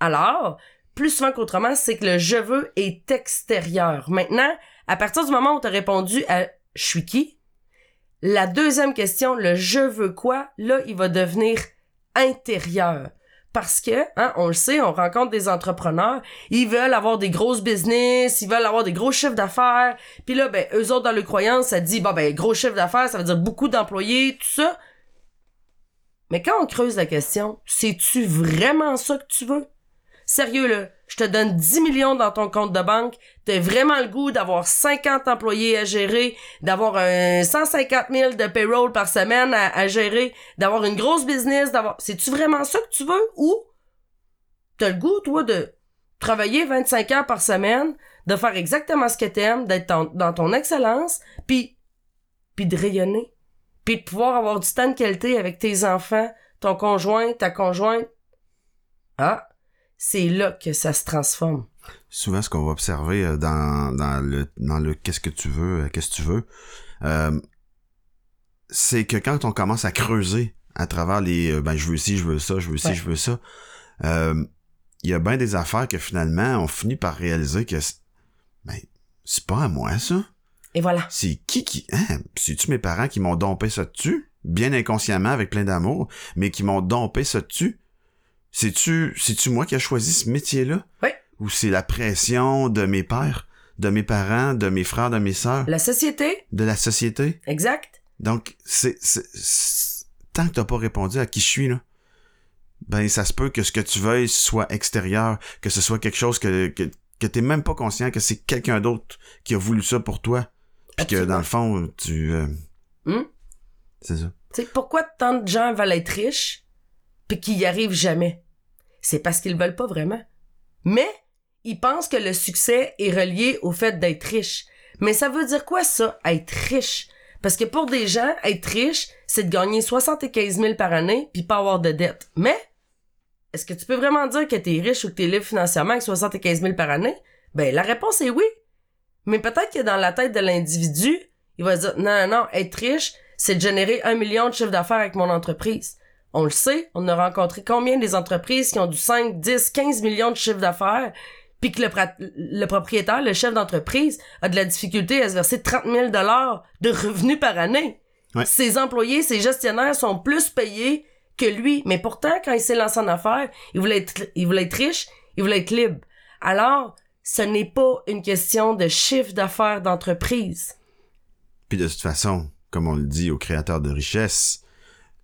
Alors, plus souvent qu'autrement, c'est que le je veux est extérieur. Maintenant, à partir du moment où tu as répondu à je suis qui, la deuxième question, le je veux quoi, là, il va devenir intérieur. Parce que, hein, on le sait, on rencontre des entrepreneurs, ils veulent avoir des grosses business, ils veulent avoir des gros chiffres d'affaires, puis là, ben, eux autres, dans leur croyance, ça dit, bon, ben, gros chiffre d'affaires, ça veut dire beaucoup d'employés, tout ça. Mais quand on creuse la question, c'est-tu vraiment ça que tu veux? Sérieux, là, je te donne 10 millions dans ton compte de banque, t'as vraiment le goût d'avoir 50 employés à gérer, d'avoir un 150 000 de payroll par semaine à, gérer, d'avoir une grosse business, d'avoir... C'est-tu vraiment ça que tu veux? Ou t'as le goût, toi, de travailler 25 heures par semaine, de faire exactement ce que t'aimes, d'être dans ton excellence, puis puis de rayonner, puis de pouvoir avoir du temps de qualité avec tes enfants, ton conjoint, ta conjointe. Ah, c'est là que ça se transforme. Souvent, ce qu'on va observer euh, dans, dans le dans le qu'est-ce que tu veux, euh, qu'est-ce que tu veux, euh, c'est que quand on commence à creuser à travers les ben je veux ci, je veux ça, je veux ci, Ouais. je veux ça, euh, il y a bien des affaires que finalement on finit par réaliser que c'est- ben c'est pas à moi ça. Et voilà. C'est qui qui hein, c'est-tu mes parents qui m'ont dompé ça dessus? Bien inconsciemment avec plein d'amour, mais qui m'ont dompé ça dessus? C'est-tu c'est-tu moi qui a choisi ce métier-là? Oui. ou c'est la pression de mes pères, de mes parents, de mes frères, de mes sœurs, La société, de la société? exact. Donc, c'est, c'est- c'est- tant que t'as pas répondu à qui je suis, là, ben, ça se peut que ce que tu veuilles soit extérieur, que ce soit quelque chose que, que, que t'es même pas conscient que c'est quelqu'un d'autre qui a voulu ça pour toi. Puis que, dans le fond, tu, euh, Hum? c'est ça. Tu sais, pourquoi tant de gens veulent être riches, puis qu'ils y arrivent jamais? C'est parce qu'ils le veulent pas vraiment. Mais, ils pensent que le succès est relié au fait d'être riche. Mais ça veut dire quoi, ça, être riche? Parce que pour des gens, être riche, c'est de gagner 75 000 par année puis pas avoir de dette. Mais, est-ce que tu peux vraiment dire que t'es riche ou que t'es libre financièrement avec 75 000 par année? Ben, la réponse est oui. Mais peut-être que dans la tête de l'individu, il va se dire, non, non, non, être riche, c'est de générer un million de chiffre d'affaires avec mon entreprise. On le sait, on a rencontré combien des entreprises qui ont du 5, 10, 15 millions de chiffre d'affaires, puis que le, propriétaire, le chef d'entreprise, a de la difficulté à se verser 30 000 dollars de revenus par année. Ouais. Ses employés, ses gestionnaires sont plus payés que lui. Mais pourtant, quand il s'est lancé en affaires, il voulait être, il voulait être riche, il voulait être libre. Alors, ce n'est pas une question de chiffre d'affaires d'entreprise. Puis de toute façon, comme on le dit aux créateurs de richesse,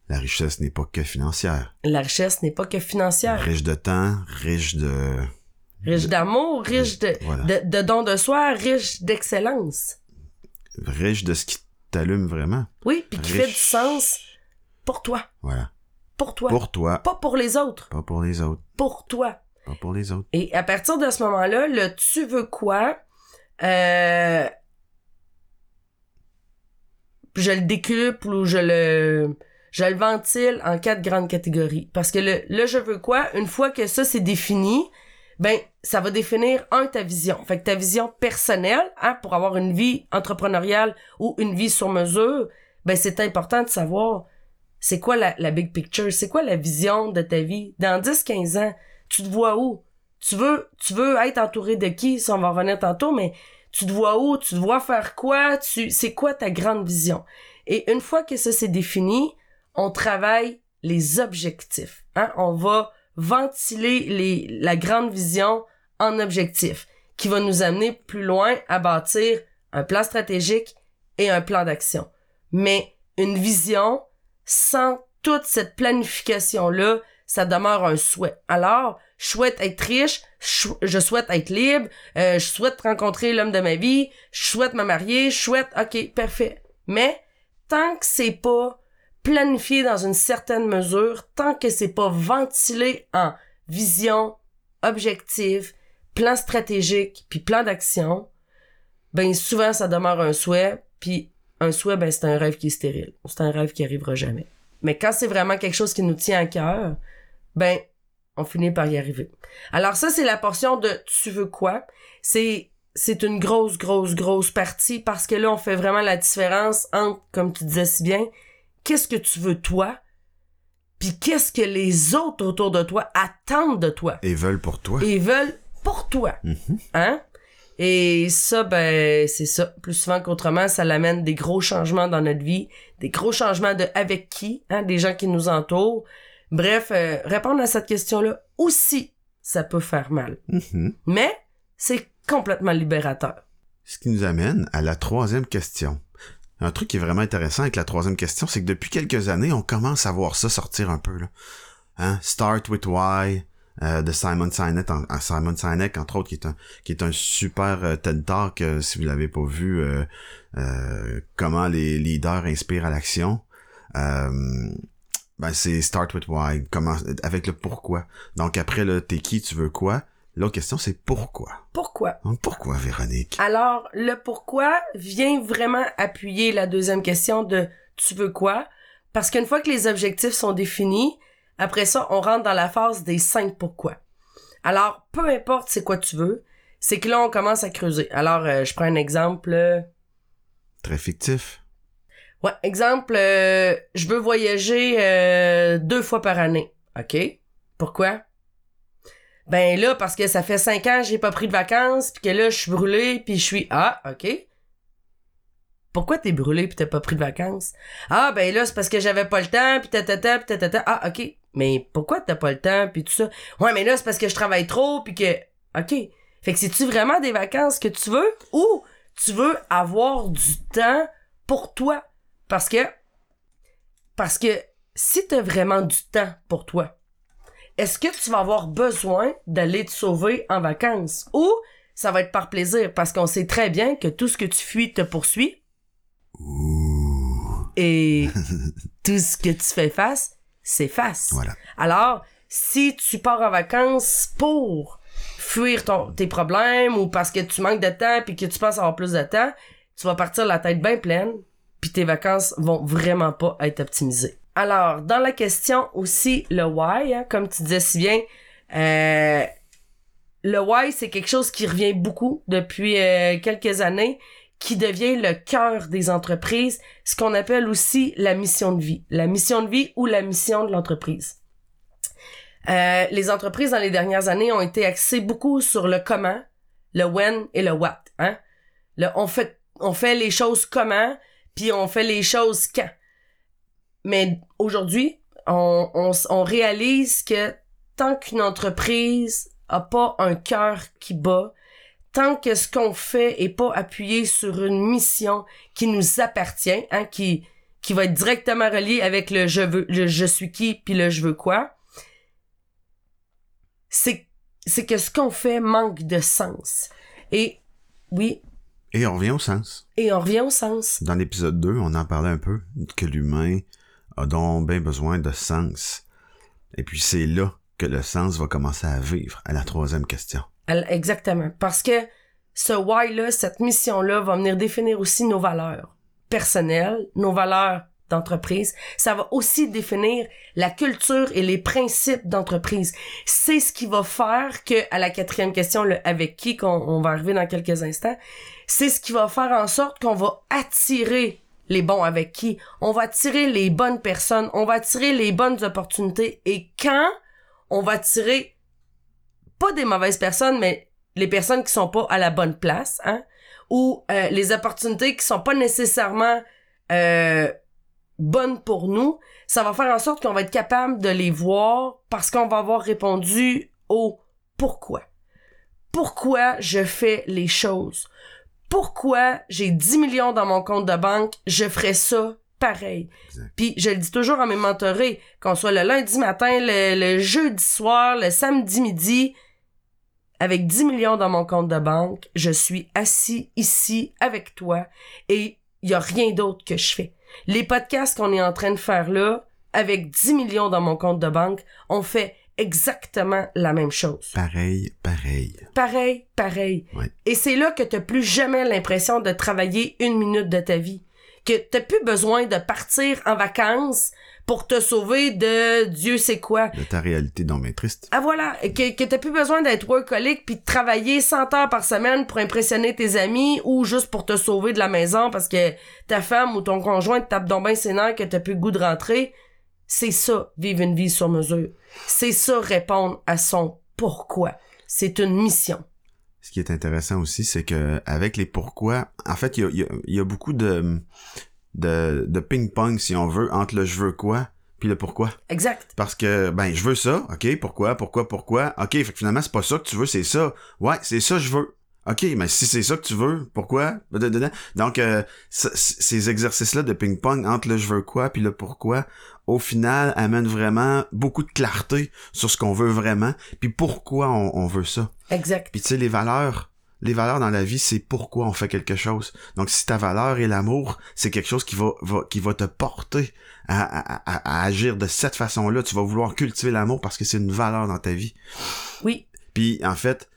la richesse n'est pas que financière. La richesse n'est pas que financière. Riche de temps, riche de... Riche d'amour, riche de, Voilà. de, de don de soi, riche d'excellence. riche de ce qui t'allume vraiment. Oui, puis qui Riche. fait du sens pour toi. Voilà. Pour toi. Pour toi, Pas pour les autres. pas pour les autres. Pour toi. Pas pour les autres. Et à partir de ce moment-là, le tu veux quoi, euh, je le décuple ou je le je le ventile en quatre grandes catégories. Parce que le, je veux quoi une fois que ça c'est défini ben ça va définir un ta vision. Fait que ta vision personnelle hein, pour avoir une vie entrepreneuriale ou une vie sur mesure ben c'est important de savoir c'est quoi la, la big picture c'est quoi la vision de ta vie? Dans 10 15 ans tu te vois où? Tu veux tu veux être entouré de qui? Ça on va revenir tantôt mais tu te vois où? Tu te vois faire quoi? Tu c'est quoi ta grande vision? Et une fois que ça c'est défini on travaille les objectifs hein? On va ventiler la grande vision en objectifs qui va nous amener plus loin à bâtir un plan stratégique et un plan d'action mais une vision sans toute cette planification là ça demeure un souhait. Alors, je souhaite être riche, je souhaite être libre, euh, je souhaite rencontrer l'homme de ma vie, je souhaite me marier, je souhaite, ok, parfait. Mais, tant que c'est pas planifié dans une certaine mesure, tant que c'est pas ventilé en vision, objectif, plan stratégique, puis plan d'action, ben souvent ça demeure un souhait, puis un souhait, ben c'est un rêve qui est stérile. C'est un rêve qui arrivera jamais. Mais quand c'est vraiment quelque chose qui nous tient à cœur, ben on finit par y arriver. Alors ça c'est la portion de tu veux quoi C'est c'est une grosse grosse grosse partie parce que là on fait vraiment la différence entre comme tu disais si bien qu'est-ce que tu veux toi? Puis qu'est-ce que les autres autour de toi attendent de toi? Et veulent pour toi. et veulent pour toi. Mhm. Hein? Et ça, ben, c'est ça. Plus souvent qu'autrement, ça l'amène des gros changements dans notre vie, des gros changements de avec qui, hein, des gens qui nous entourent. Bref, euh, répondre à cette question-là aussi, ça peut faire mal. Mhm. Mais c'est complètement libérateur. Ce qui nous amène à la troisième question. Un truc qui est vraiment intéressant avec la troisième question, c'est que depuis quelques années, on commence à voir ça sortir un peu. Là. Hein? Start with Why euh, de Simon Sinek, en- Simon Sinek entre autres, qui est un qui est un super euh, TED Talk. euh, si vous l'avez pas vu, euh, comment les leaders inspirent à l'action. Ben c'est Start with Why, comment avec le pourquoi. Donc après le t'es qui, tu veux quoi? L'autre question c'est pourquoi? Pourquoi? Donc, pourquoi Véronique? Alors, le pourquoi vient vraiment appuyer la deuxième question de tu veux quoi? Parce qu'une fois que les objectifs sont définis, après ça, on rentre dans la phase des cinq pourquoi. Alors, peu importe c'est quoi tu veux, c'est que là, on commence à creuser. Alors, euh, je prends un exemple. euh, Très fictif. Ouais, exemple, euh, je veux voyager deux fois par année. OK? Pourquoi? Ben là, parce que ça fait cinq ans j'ai pas pris de vacances, puis que là, je suis brûlé, puis je suis... Ah, OK. Pourquoi t'es brûlé puis t'as pas pris de vacances? Ah, ben là, c'est parce que j'avais pas le temps, puis tatata, puis tatata. Ah, OK. Mais pourquoi t'as pas le temps, puis tout ça? Ouais, mais là, c'est parce que je travaille trop, puis que... OK. Fait que c'est-tu vraiment des vacances que tu veux? Ou tu veux avoir du temps pour toi? Parce que... Parce que si t'as vraiment du temps pour toi, est-ce que tu vas avoir besoin d'aller te sauver en vacances? Ou ça va être par plaisir? Parce qu'on sait très bien que tout ce que tu fuis te poursuit. Ouh. Et *laughs* tout ce que tu fais face, c'est face. Voilà. Alors, si tu pars en vacances pour fuir ton- tes problèmes ou parce que tu manques de temps puis que tu penses avoir plus de temps, tu vas partir la tête bien pleine puis tes vacances vont vraiment pas être optimisées. Alors, dans la question aussi, le why, hein, comme tu disais si bien, euh, le why, c'est quelque chose qui revient beaucoup depuis euh, quelques années, qui devient le cœur des entreprises, ce qu'on appelle aussi la mission de vie. La mission de vie ou la mission de l'entreprise. Euh, les entreprises dans les dernières années ont été axées beaucoup sur le comment, le when et le what. Hein? On, fait, on fait les choses comment, puis on fait les choses quand. Mais aujourd'hui, on, on, réalise que tant qu'une entreprise a pas un cœur qui bat, tant que ce qu'on fait est pas appuyé sur une mission qui nous appartient, hein, qui qui va être directement relié avec le je veux le je suis qui puis le je veux quoi, c'est c'est que ce qu'on fait manque de sens. Et oui, Et on revient au sens. et on revient au sens. Dans l'épisode 2, on en parlait un peu, que l'humain a donc bien besoin de sens. Et puis c'est là que le sens va commencer à vivre, à la troisième question. Exactement. Parce que ce why-là, cette mission-là va venir définir aussi nos valeurs personnelles, nos valeurs d'entreprise. Ça va aussi définir la culture et les principes d'entreprise. C'est ce qui va faire que, à la quatrième question, le avec qui, qu'on on va arriver dans quelques instants, c'est ce qui va faire en sorte qu'on va attirer les bons avec qui, on va attirer les bonnes personnes, on va attirer les bonnes opportunités et quand on va attirer pas des mauvaises personnes, mais les personnes qui sont pas à la bonne place, hein, ou euh, les opportunités qui sont pas nécessairement euh, bonnes pour nous, ça va faire en sorte qu'on va être capable de les voir parce qu'on va avoir répondu au pourquoi. Pourquoi je fais les choses? Pourquoi j'ai 10 millions dans mon compte de banque? Je ferais ça pareil. Puis je le dis toujours à mes mentorés, qu'on soit le lundi matin, le, le jeudi soir, le samedi midi, avec 10 millions dans mon compte de banque, je suis assis ici avec toi et il y a rien d'autre que je fais. Les podcasts qu'on est en train de faire là, avec 10 millions dans mon compte de banque, on fait exactement la même chose. Pareil, pareil. Pareil, pareil. Ouais. Et c'est là que t'as plus jamais l'impression de travailler une minute de ta vie. Que t'as plus besoin de partir en vacances pour te sauver de Dieu sait quoi. De ta réalité non mais triste. Ah voilà, que, que t'as plus besoin d'être workaholic puis de travailler 100 heures par semaine pour impressionner tes amis ou juste pour te sauver de la maison parce que ta femme ou ton conjoint te tape dans ben ses nerfs que t'as plus le goût de rentrer. C'est ça, vivre une vie sur mesure. C'est ça, répondre à son pourquoi. C'est une mission. Ce qui est intéressant aussi, c'est que avec les pourquoi, en fait, il y y y a beaucoup de, de, de ping-pong, si on veut, entre le je veux quoi puis le pourquoi. Exact. Parce que, ben, je veux ça, ok, pourquoi, pourquoi, pourquoi, ok, fait que finalement, c'est pas ça que tu veux, c'est ça. Ouais, c'est ça, je veux. Ok, mais si c'est ça que tu veux, pourquoi? Donc, euh, ces exercices-là de ping-pong entre le je veux quoi puis le pourquoi, au final, amènent vraiment beaucoup de clarté sur ce qu'on veut vraiment, puis pourquoi on, on veut ça. Exact. Puis tu sais, les valeurs, les valeurs dans la vie, c'est pourquoi on fait quelque chose. Donc si ta valeur est l'amour, c'est quelque chose qui va, va- qui va te porter à, à- à- à agir de cette façon-là. Tu vas vouloir cultiver l'amour parce que c'est une valeur dans ta vie. Oui. Puis en fait,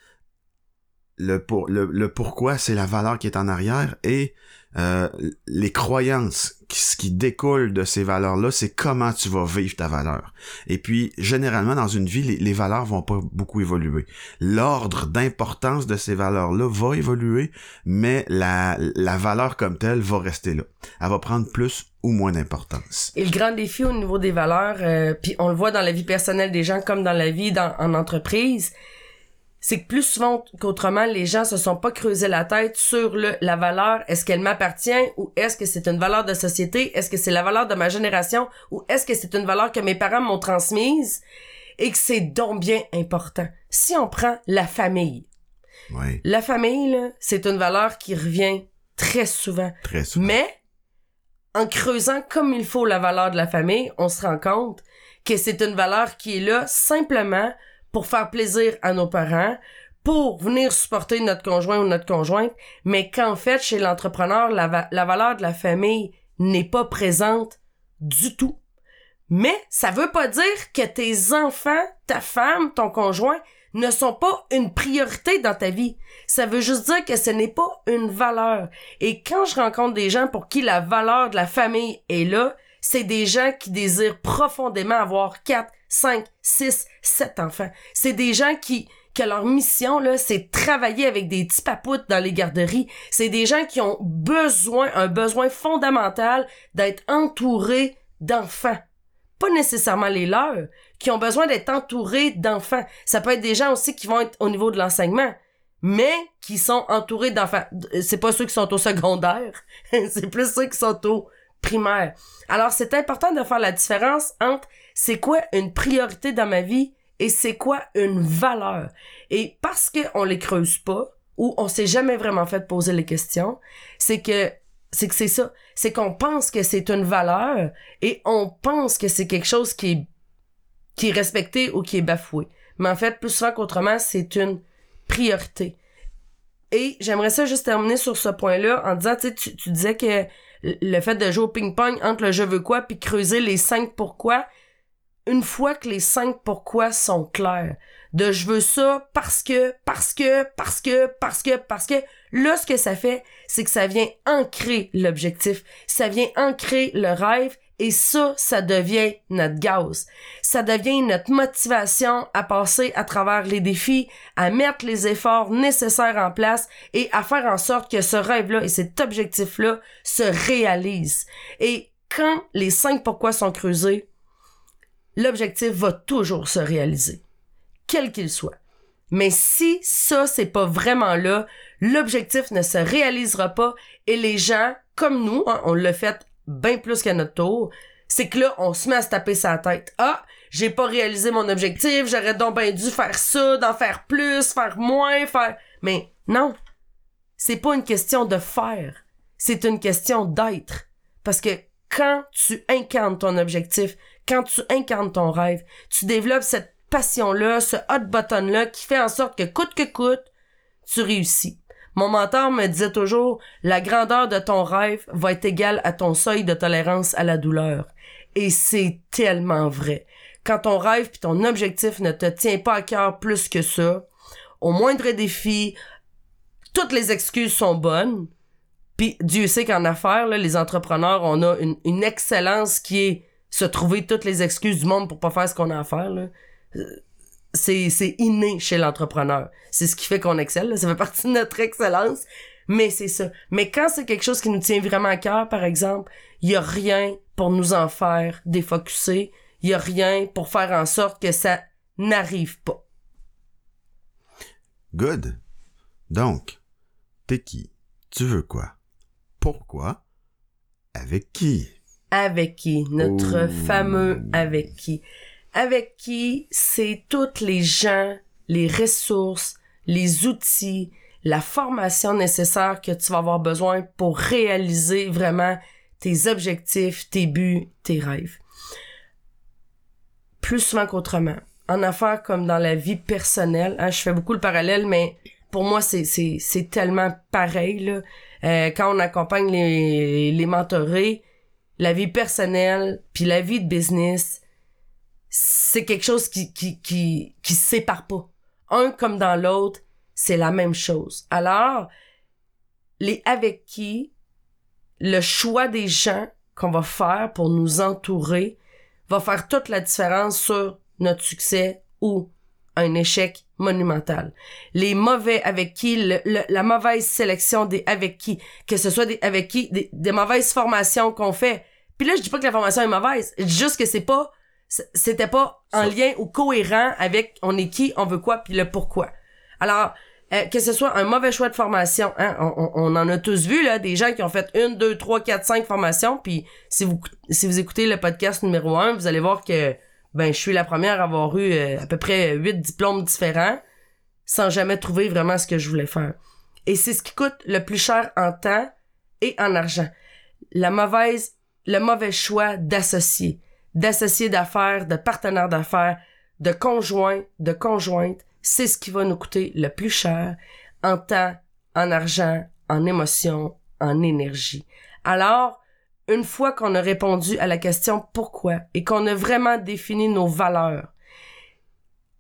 le, pour, le, le pourquoi, c'est la valeur qui est en arrière et euh, les croyances ce qui découle de ces valeurs-là, c'est comment tu vas vivre ta valeur. Et puis, généralement, dans une vie, les, les valeurs vont pas beaucoup évoluer. L'ordre d'importance de ces valeurs-là va évoluer, mais la, la valeur comme telle va rester là. Elle va prendre plus ou moins d'importance. Et le grand défi au niveau des valeurs, euh, puis on le voit dans la vie personnelle des gens comme dans la vie dans, en entreprise, c'est que plus souvent qu'autrement, les gens se sont pas creusé la tête sur le, la valeur, est-ce qu'elle m'appartient ou est-ce que c'est une valeur de société, est-ce que c'est la valeur de ma génération ou est-ce que c'est une valeur que mes parents m'ont transmise et que c'est donc bien important. Si on prend la famille, Oui, la famille, là, c'est une valeur qui revient très souvent. très souvent. Mais en creusant comme il faut la valeur de la famille, on se rend compte que c'est une valeur qui est là simplement pour faire plaisir à nos parents, pour venir supporter notre conjoint ou notre conjointe, mais qu'en fait, chez l'entrepreneur, la, va- la valeur de la famille n'est pas présente du tout. Mais ça veut pas dire que tes enfants, ta femme, ton conjoint ne sont pas une priorité dans ta vie. Ça veut juste dire que ce n'est pas une valeur. Et quand je rencontre des gens pour qui la valeur de la famille est là, c'est des gens qui désirent profondément avoir 4, 5, 6, 7 enfants. C'est des gens qui que leur mission là, c'est travailler avec des petits papoutes dans les garderies. C'est des gens qui ont besoin, un besoin fondamental d'être entourés d'enfants. Pas nécessairement les leurs, qui ont besoin d'être entourés d'enfants. Ça peut être des gens aussi qui vont être au niveau de l'enseignement, mais qui sont entourés d'enfants. C'est pas ceux qui sont au secondaire, *laughs* c'est plus ceux qui sont au primaire. Alors c'est important de faire la différence entre c'est quoi une priorité dans ma vie et c'est quoi une valeur. Et parce que on les creuse pas ou on s'est jamais vraiment fait poser les questions, c'est que c'est que c'est ça, c'est qu'on pense que c'est une valeur et on pense que c'est quelque chose qui est qui est respecté ou qui est bafoué. Mais en fait, plus souvent qu'autrement, c'est une priorité. Et j'aimerais ça juste terminer sur ce point-là en disant, tu tu disais que le fait de jouer au ping-pong entre le je veux quoi puis creuser les cinq pourquoi, une fois que les cinq pourquoi sont clairs, de je veux ça parce que, parce que, parce que, parce que, parce que, là, ce que ça fait, c'est que ça vient ancrer l'objectif, ça vient ancrer le rêve, et ça, ça devient notre gaz. Ça devient notre motivation à passer à travers les défis, à mettre les efforts nécessaires en place et à faire en sorte que ce rêve-là et cet objectif-là se réalisent. Et quand les cinq pourquoi sont creusés, l'objectif va toujours se réaliser quel qu'il soit. Mais si ça, c'est pas vraiment là, l'objectif ne se réalisera pas et les gens, comme nous, hein, on l'a fait bien plus qu'à notre tour, c'est que là, on se met à se taper sa tête. Ah, j'ai pas réalisé mon objectif, j'aurais donc bien dû faire ça, d'en faire plus, faire moins, faire... Mais non, c'est pas une question de faire, c'est une question d'être. Parce que quand tu incarnes ton objectif, quand tu incarnes ton rêve, tu développes cette passion-là, ce hot button-là qui fait en sorte que coûte que coûte, tu réussis. Mon mentor me disait toujours, la grandeur de ton rêve va être égale à ton seuil de tolérance à la douleur. Et c'est tellement vrai. Quand ton rêve puis ton objectif ne te tient pas à cœur plus que ça, au moindre défi, toutes les excuses sont bonnes. Puis Dieu sait qu'en affaires, les entrepreneurs, on a une, excellence qui est se trouver toutes les excuses du monde pour pas faire ce qu'on a à faire. Là c'est, c'est inné chez l'entrepreneur. C'est ce qui fait qu'on excelle. Ça fait partie de notre excellence. Mais c'est ça. Mais quand c'est quelque chose qui nous tient vraiment à cœur, par exemple, il y a rien pour nous en faire défocuser. Il y a rien pour faire en sorte que ça n'arrive pas. Good. Donc, t'es qui? Tu veux quoi? Pourquoi? Avec qui? Avec qui? Notre fameux avec qui? Avec qui c'est toutes les gens, les ressources, les outils, la formation nécessaire que tu vas avoir besoin pour réaliser vraiment tes objectifs, tes buts, tes rêves. Plus souvent qu'autrement. En affaires comme dans la vie personnelle, hein, je fais beaucoup le parallèle, mais pour moi, c'est, tellement pareil. Là. Euh, quand on accompagne les, les mentorés, la vie personnelle, puis la vie de business, c'est quelque chose qui, qui, qui, qui sépare pas. Un comme dans l'autre, c'est la même chose. Alors, les avec qui, le choix des gens qu'on va faire pour nous entourer va faire toute la différence sur notre succès ou un échec monumental. Les mauvais avec qui, la mauvaise sélection des avec qui, que ce soit des avec qui, des, des mauvaises formations qu'on fait. Puis là, je dis pas que la formation est mauvaise, je dis juste que c'est pas c'était pas en lien ou cohérent avec on est qui, on veut quoi, puis le pourquoi. Alors, euh, que ce soit un mauvais choix de formation, hein, on, on, en a tous vu là, des gens qui ont fait une, deux, trois, quatre, cinq formations, puis si vous si vous écoutez le podcast numéro un, vous allez voir que ben je suis la première à avoir eu euh, à peu près huit diplômes différents sans jamais trouver vraiment ce que je voulais faire. Et c'est ce qui coûte le plus cher en temps et en argent. La mauvaise le mauvais choix d'associer d'associés d'affaires, de partenaires d'affaires, de conjoints, de conjointes, c'est ce qui va nous coûter le plus cher en temps, en argent, en émotion, en énergie. Alors, une fois qu'on a répondu à la question pourquoi et qu'on a vraiment défini nos valeurs,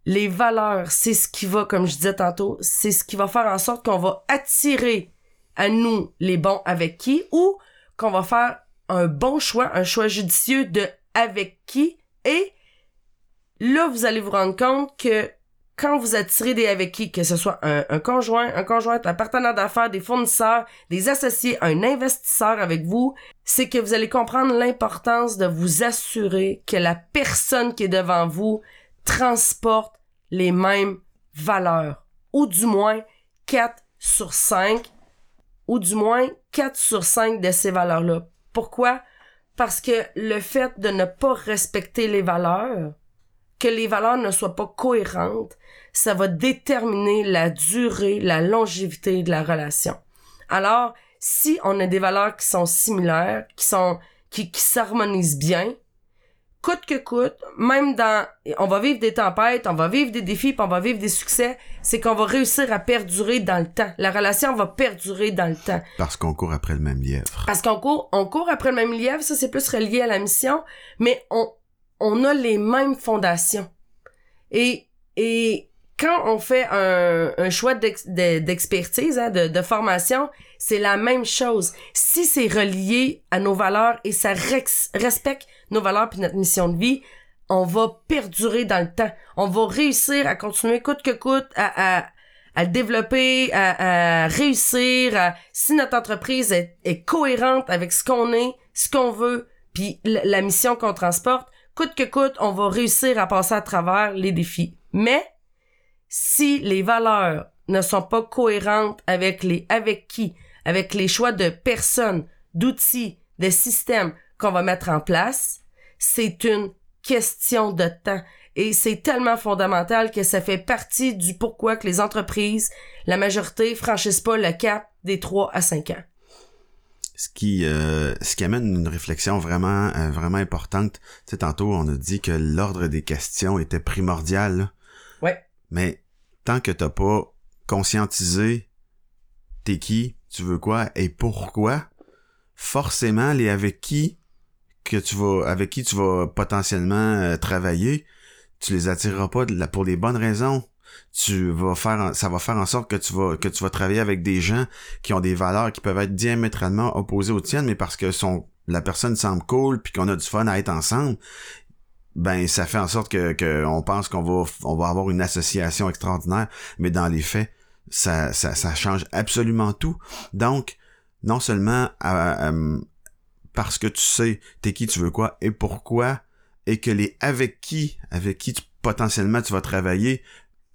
les valeurs, c'est ce qui va, comme je disais tantôt, c'est ce qui va faire en sorte qu'on va attirer à nous les bons avec qui ou qu'on va faire un bon choix, un choix judicieux de avec qui et là vous allez vous rendre compte que quand vous attirez des avec qui, que ce soit un, conjoint, un conjoint, un partenaire d'affaires, des fournisseurs, des associés, un investisseur avec vous, c'est que vous allez comprendre l'importance de vous assurer que la personne qui est devant vous transporte les mêmes valeurs, ou du moins 4 sur 5, ou du moins 4 sur 5 de ces valeurs-là. Pourquoi? Parce que le fait de ne pas respecter les valeurs, que les valeurs ne soient pas cohérentes, ça va déterminer la durée, la longévité de la relation. Alors, si on a des valeurs qui sont similaires, qui sont, qui, qui s'harmonisent bien, coûte que coûte, même dans, on va vivre des tempêtes, on va vivre des défis, puis on va vivre des succès, c'est qu'on va réussir à perdurer dans le temps. La relation va perdurer dans le temps. Parce qu'on court après le même lièvre. Parce qu'on court, on court après le même lièvre, ça c'est plus relié à la mission, mais on, on a les mêmes fondations. Et, et quand on fait un, un choix d'expertise, hein, de, de, formation, c'est la même chose. Si c'est relié à nos valeurs et ça respecte nos valeurs puis notre mission de vie, on va perdurer dans le temps. On va réussir à continuer coûte que coûte à, à, à développer, à, à réussir. si notre entreprise est, est, cohérente avec ce qu'on est, ce qu'on veut, puis la mission qu'on transporte, coûte que coûte, on va réussir à passer à travers les défis. Mais si les valeurs ne sont pas cohérentes avec les avec qui, avec les choix de personnes, d'outils, de systèmes qu'on va mettre en place, c'est une question de temps. Et c'est tellement fondamental que ça fait partie du pourquoi que les entreprises, la majorité, franchissent pas le cap des 3 à 5 ans. Ce qui, euh, ce qui amène une réflexion vraiment, euh, vraiment importante. Tu sais, tantôt, on a dit que l'ordre des questions était primordial. Ouais. Mais tant que t'as pas conscientisé t'es qui, tu veux quoi et pourquoi, forcément, les avec qui que tu vas, avec qui tu vas potentiellement euh, travailler, tu les attireras pas pour les bonnes raisons. Tu vas faire, ça va faire en sorte que tu vas, que tu vas travailler avec des gens qui ont des valeurs qui peuvent être diamétralement opposées aux tiennes, mais parce que son, la personne semble cool puis qu'on a du fun à être ensemble, ben ça fait en sorte que, que on pense qu'on va on va avoir une association extraordinaire, mais dans les faits, ça, ça, ça change absolument tout. Donc, non seulement parce que tu sais t'es qui, tu veux quoi et pourquoi, et que les avec qui, avec qui tu, potentiellement tu vas travailler,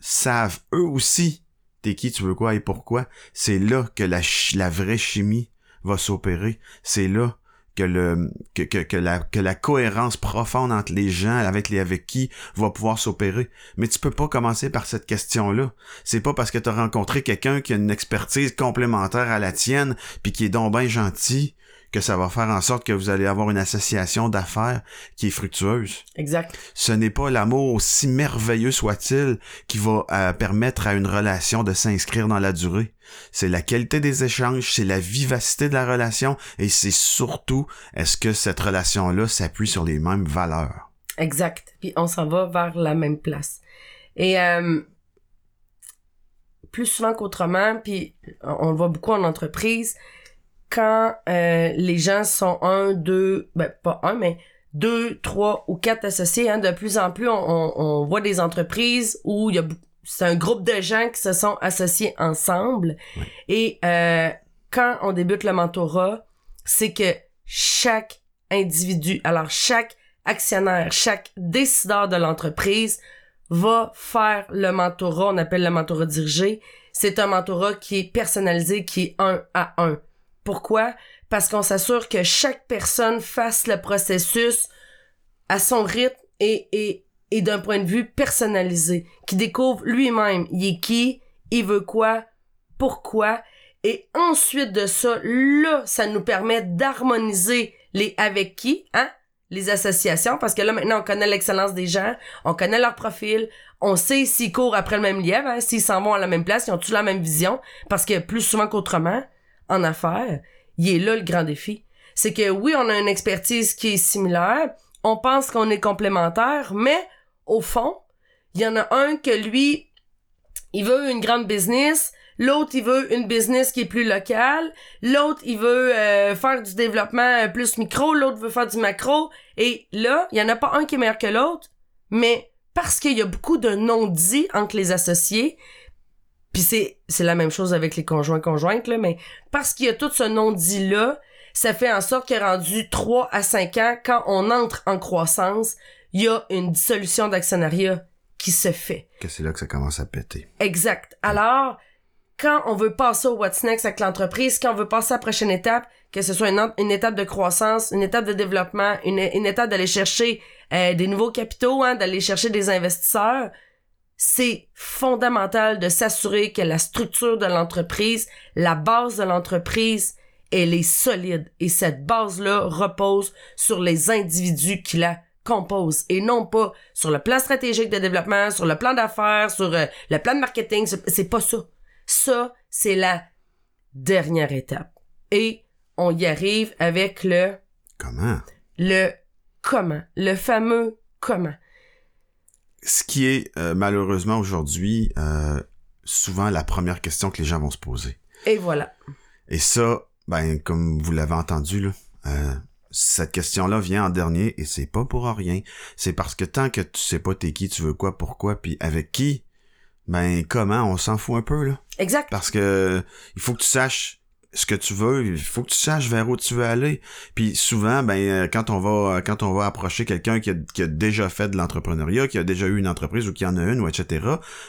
savent eux aussi t'es qui, tu veux quoi et pourquoi, c'est là que la, la vraie chimie va s'opérer. C'est là que le que, que, que, la que la cohérence profonde entre les gens avec les avec qui va pouvoir s'opérer. Mais tu peux pas commencer par cette question-là. C'est pas parce que tu as rencontré quelqu'un qui a une expertise complémentaire à la tienne puis qui est donc bien gentil que ça va faire en sorte que vous allez avoir une association d'affaires qui est fructueuse. Exact. Ce n'est pas l'amour, aussi merveilleux soit-il, qui va euh, permettre à une relation de s'inscrire dans la durée. C'est la qualité des échanges, c'est la vivacité de la relation et c'est surtout est-ce que cette relation-là s'appuie sur les mêmes valeurs? Exact. Puis on s'en va vers la même place. Et euh, plus souvent qu'autrement, puis on le voit beaucoup en entreprise, quand euh, les gens sont un, deux, ben pas un, mais deux, trois ou quatre associés, hein, de plus en plus, on, on, voit des entreprises où il y a c'est un groupe de gens qui se sont associés ensemble. Et euh, quand on débute le mentorat, c'est que chaque individu, alors chaque actionnaire, chaque décideur de l'entreprise va faire le mentorat, on appelle le mentorat dirigé. C'est un mentorat qui est personnalisé, qui est un à un. Pourquoi? Parce qu'on s'assure que chaque personne fasse le processus à son rythme et, et, et d'un point de vue personnalisé, qui découvre lui-même, il est qui, il veut quoi, pourquoi, et ensuite de ça, là, ça nous permet d'harmoniser les avec qui, hein, les associations, parce que là, maintenant, on connaît l'excellence des gens, on connaît leur profil, on sait s'ils courent après le même lièvre, hein, s'ils s'en vont à la même place, ils ont tous la même vision, parce que plus souvent qu'autrement, en affaires, il est là le grand défi. C'est que oui, on a une expertise qui est similaire, on pense qu'on est complémentaire, mais au fond, il y en a un que lui, il veut une grande business, l'autre il veut une business qui est plus locale, l'autre il veut euh, faire du développement plus micro, l'autre veut faire du macro, et là, il y en a pas un qui est meilleur que l'autre, mais parce qu'il y a beaucoup de non-dits entre les associés, puis c'est c'est la même chose avec les conjoints conjointes là, mais parce qu'il y a tout ce non-dit là, ça fait en sorte que rendu 3 à 5 ans quand on entre en croissance, il y a une dissolution d'actionnariat qui se fait. Que c'est là que ça commence à péter. Exact. Alors quand on veut passer au what's next avec l'entreprise, quand on veut passer à la prochaine étape, que ce soit une, une étape de croissance, une étape de développement, une, une étape d'aller chercher euh, des nouveaux capitaux, hein, d'aller chercher des investisseurs, c'est fondamental de s'assurer que la structure de l'entreprise, la base de l'entreprise, elle est solide. Et cette base-là repose sur les individus qui la composent et non pas sur le plan stratégique de développement, sur le plan d'affaires, sur euh, le plan de marketing. C'est pas ça. Ça, c'est la dernière étape. Et on y arrive avec le... Comment? Le comment? Le fameux comment. Ce qui est euh, malheureusement aujourd'hui euh, souvent la première question que les gens vont se poser. Et voilà. Et ça, ben comme vous l'avez entendu là, euh, cette question-là vient en dernier et c'est pas pour rien. C'est parce que tant que tu sais pas t'es qui, tu veux quoi, pourquoi, puis avec qui, ben comment, on s'en fout un peu là. Exact. Parce que il faut que tu saches ce que tu veux, il faut que tu saches vers où tu veux aller. Puis souvent, ben euh, quand on va quand on va approcher quelqu'un qui a, qui a déjà fait de l'entrepreneuriat, qui a déjà eu une entreprise ou qui en a une ou etc.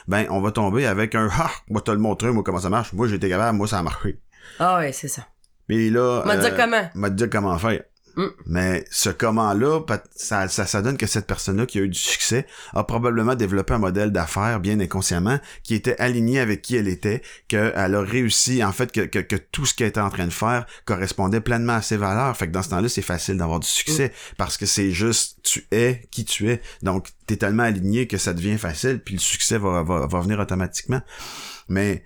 Ben on va tomber avec un ah, moi te le montrer, moi comment ça marche, moi été capable, moi ça a marché. Ah ouais, c'est ça. Mais là, M'a dit euh, comment? m'a dit comment faire. Mm. Mais ce comment-là, ça, ça, ça donne que cette personne-là qui a eu du succès a probablement développé un modèle d'affaires bien inconsciemment qui était aligné avec qui elle était, qu'elle a réussi, en fait, que, que, que tout ce qu'elle était en train de faire correspondait pleinement à ses valeurs. Fait que dans ce temps-là, c'est facile d'avoir du succès parce que c'est juste tu es qui tu es. Donc, t'es tellement aligné que ça devient facile puis le succès va, va, va venir automatiquement. Mais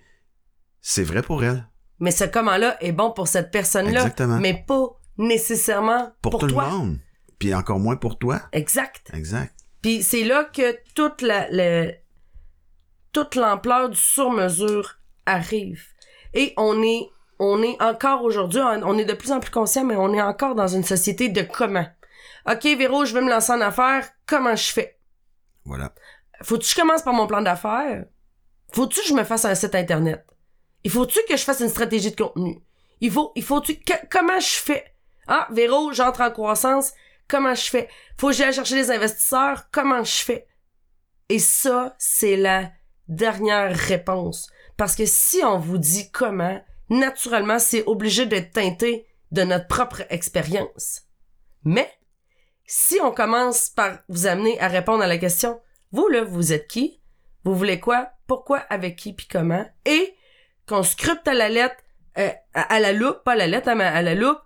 c'est vrai pour elle. Mais ce comment-là est bon pour cette personne-là. Exactement. Mais pas nécessairement Pour, pour, tout toi. le monde. Puis encore moins pour toi. Exact. Exact. Puis c'est là que toute la, le- toute l'ampleur du sur-mesure arrive. Et on est, on est encore aujourd'hui, on est de plus en plus conscient, mais on est encore dans une société de comment. OK, Véro, je veux me lancer en affaires, comment je fais? Voilà. Faut-tu que je commence par mon plan d'affaires? Faut-tu que je me fasse un site internet? Il faut-tu que je fasse une stratégie de contenu? Il faut, il faut-tu, comment je fais? Ah, Véro, j'entre en croissance, comment je fais? Faut que j'aille chercher des investisseurs, comment je fais? Et ça, c'est la dernière réponse. Parce que si on vous dit comment, naturellement, c'est obligé d'être teinté de notre propre expérience. Mais, si on commence par vous amener à répondre à la question, vous, là, vous êtes qui? Vous voulez quoi? Pourquoi? Avec qui? Puis comment? Et qu'on scrute à la lettre, euh, à, la loupe, pas la lettre, hein, mais à la loupe,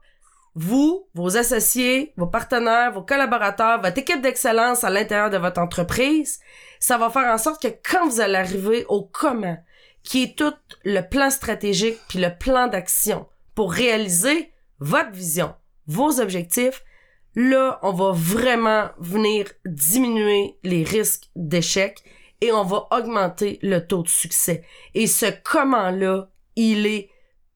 vous, vos associés, vos partenaires, vos collaborateurs, votre équipe d'excellence à l'intérieur de votre entreprise, ça va faire en sorte que quand vous allez arriver au comment, qui est tout le plan stratégique puis le plan d'action pour réaliser votre vision, vos objectifs, là, on va vraiment venir diminuer les risques d'échec et on va augmenter le taux de succès. Et ce comment-là, il est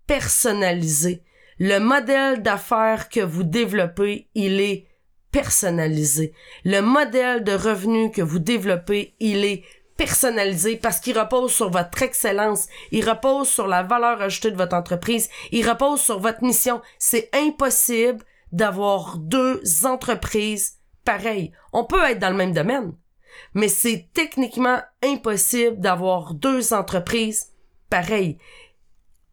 personnalisé. Le modèle d'affaires que vous développez, il est personnalisé. Le modèle de revenu que vous développez, il est personnalisé parce qu'il repose sur votre excellence, il repose sur la valeur ajoutée de votre entreprise, il repose sur votre mission. C'est impossible d'avoir deux entreprises pareilles. On peut être dans le même domaine, mais c'est techniquement impossible d'avoir deux entreprises pareilles.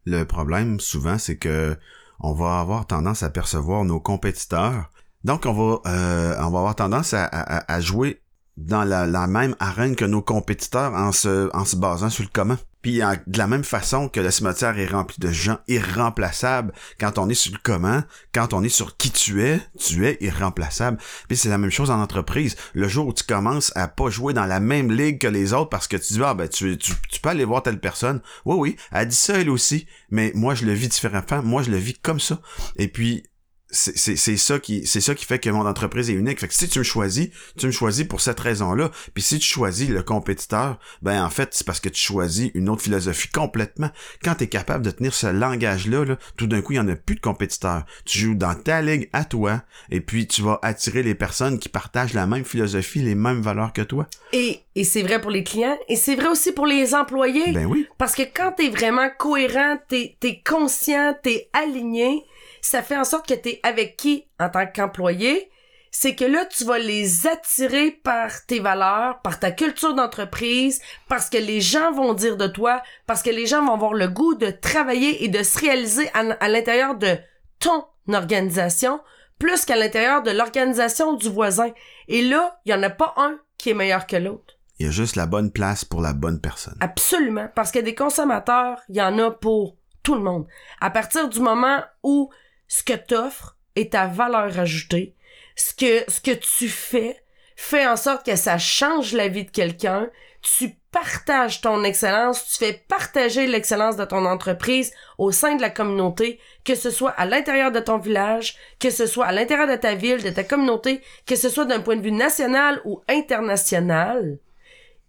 Le problème, souvent, c'est que on va avoir tendance à percevoir nos compétiteurs. Donc, on va, euh, on va avoir tendance à, jouer dans la, même arène que nos compétiteurs en se, en se basant sur le commun. Puis de la même façon que le cimetière est rempli de gens irremplaçables, quand on est sur le comment, quand on est sur qui tu es, tu es irremplaçable. Puis c'est la même chose en entreprise. Le jour où tu commences à pas jouer dans la même ligue que les autres parce que tu dis ah ben tu, tu, tu peux aller voir telle personne. Oui oui, elle dit ça elle aussi, mais moi je le vis différemment, moi je le vis comme ça. Et puis c'est c'est- c'est ça qui c'est ça qui fait que mon entreprise est unique. Fait que si tu me choisis, tu me choisis pour cette raison-là. Puis si tu choisis le compétiteur, ben en fait, c'est parce que tu choisis une autre philosophie complètement. Quand tu es capable de tenir ce langage-là, là, tout d'un coup, il y en a plus de compétiteurs. Tu joues dans ta ligue à toi et puis tu vas attirer les personnes qui partagent la même philosophie, les mêmes valeurs que toi. Et, et c'est vrai pour les clients et c'est vrai aussi pour les employés. Ben oui. Parce que quand t'es vraiment cohérent, t'es es conscient, t'es aligné, ça fait en sorte que t'es avec qui en tant qu'employé. C'est que là, tu vas les attirer par tes valeurs, par ta culture d'entreprise, parce que les gens vont dire de toi, parce que les gens vont avoir le goût de travailler et de se réaliser à, à l'intérieur de ton organisation, plus qu'à l'intérieur de l'organisation du voisin. Et là, il y en a pas un qui est meilleur que l'autre. Il y a juste la bonne place pour la bonne personne. Absolument. Parce que des consommateurs, il y en a pour tout le monde. À partir du moment où ce que t'offres est ta valeur ajoutée, ce que, ce que tu fais fait en sorte que ça change la vie de quelqu'un, tu partages ton excellence, tu fais partager l'excellence de ton entreprise au sein de la communauté, que ce soit à l'intérieur de ton village, que ce soit à l'intérieur de ta ville, de ta communauté, que ce soit d'un point de vue national ou international,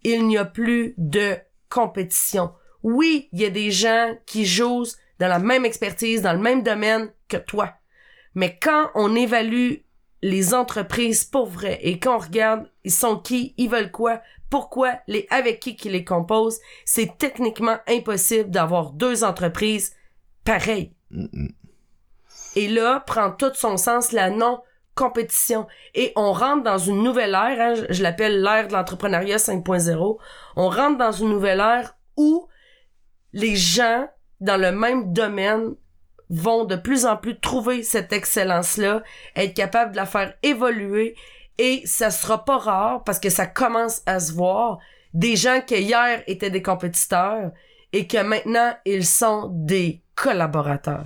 il n'y a plus de compétition. Oui, il y a des gens qui jouent dans la même expertise, dans le même domaine que toi. Mais quand on évalue les entreprises pour vrai et quand on regarde ils sont qui, ils veulent quoi, pourquoi, les avec qui qui les composent, c'est techniquement impossible d'avoir deux entreprises pareilles. Et là prend tout son sens la non compétition et on rentre dans une nouvelle ère, hein, je, je l'appelle l'ère de l'entrepreneuriat 5.0. On rentre dans une nouvelle ère où les gens dans le même domaine vont de plus en plus trouver cette excellence-là, être capable de la faire évoluer et ça sera pas rare parce que ça commence à se voir des gens qui hier étaient des compétiteurs et que maintenant ils sont des collaborateurs.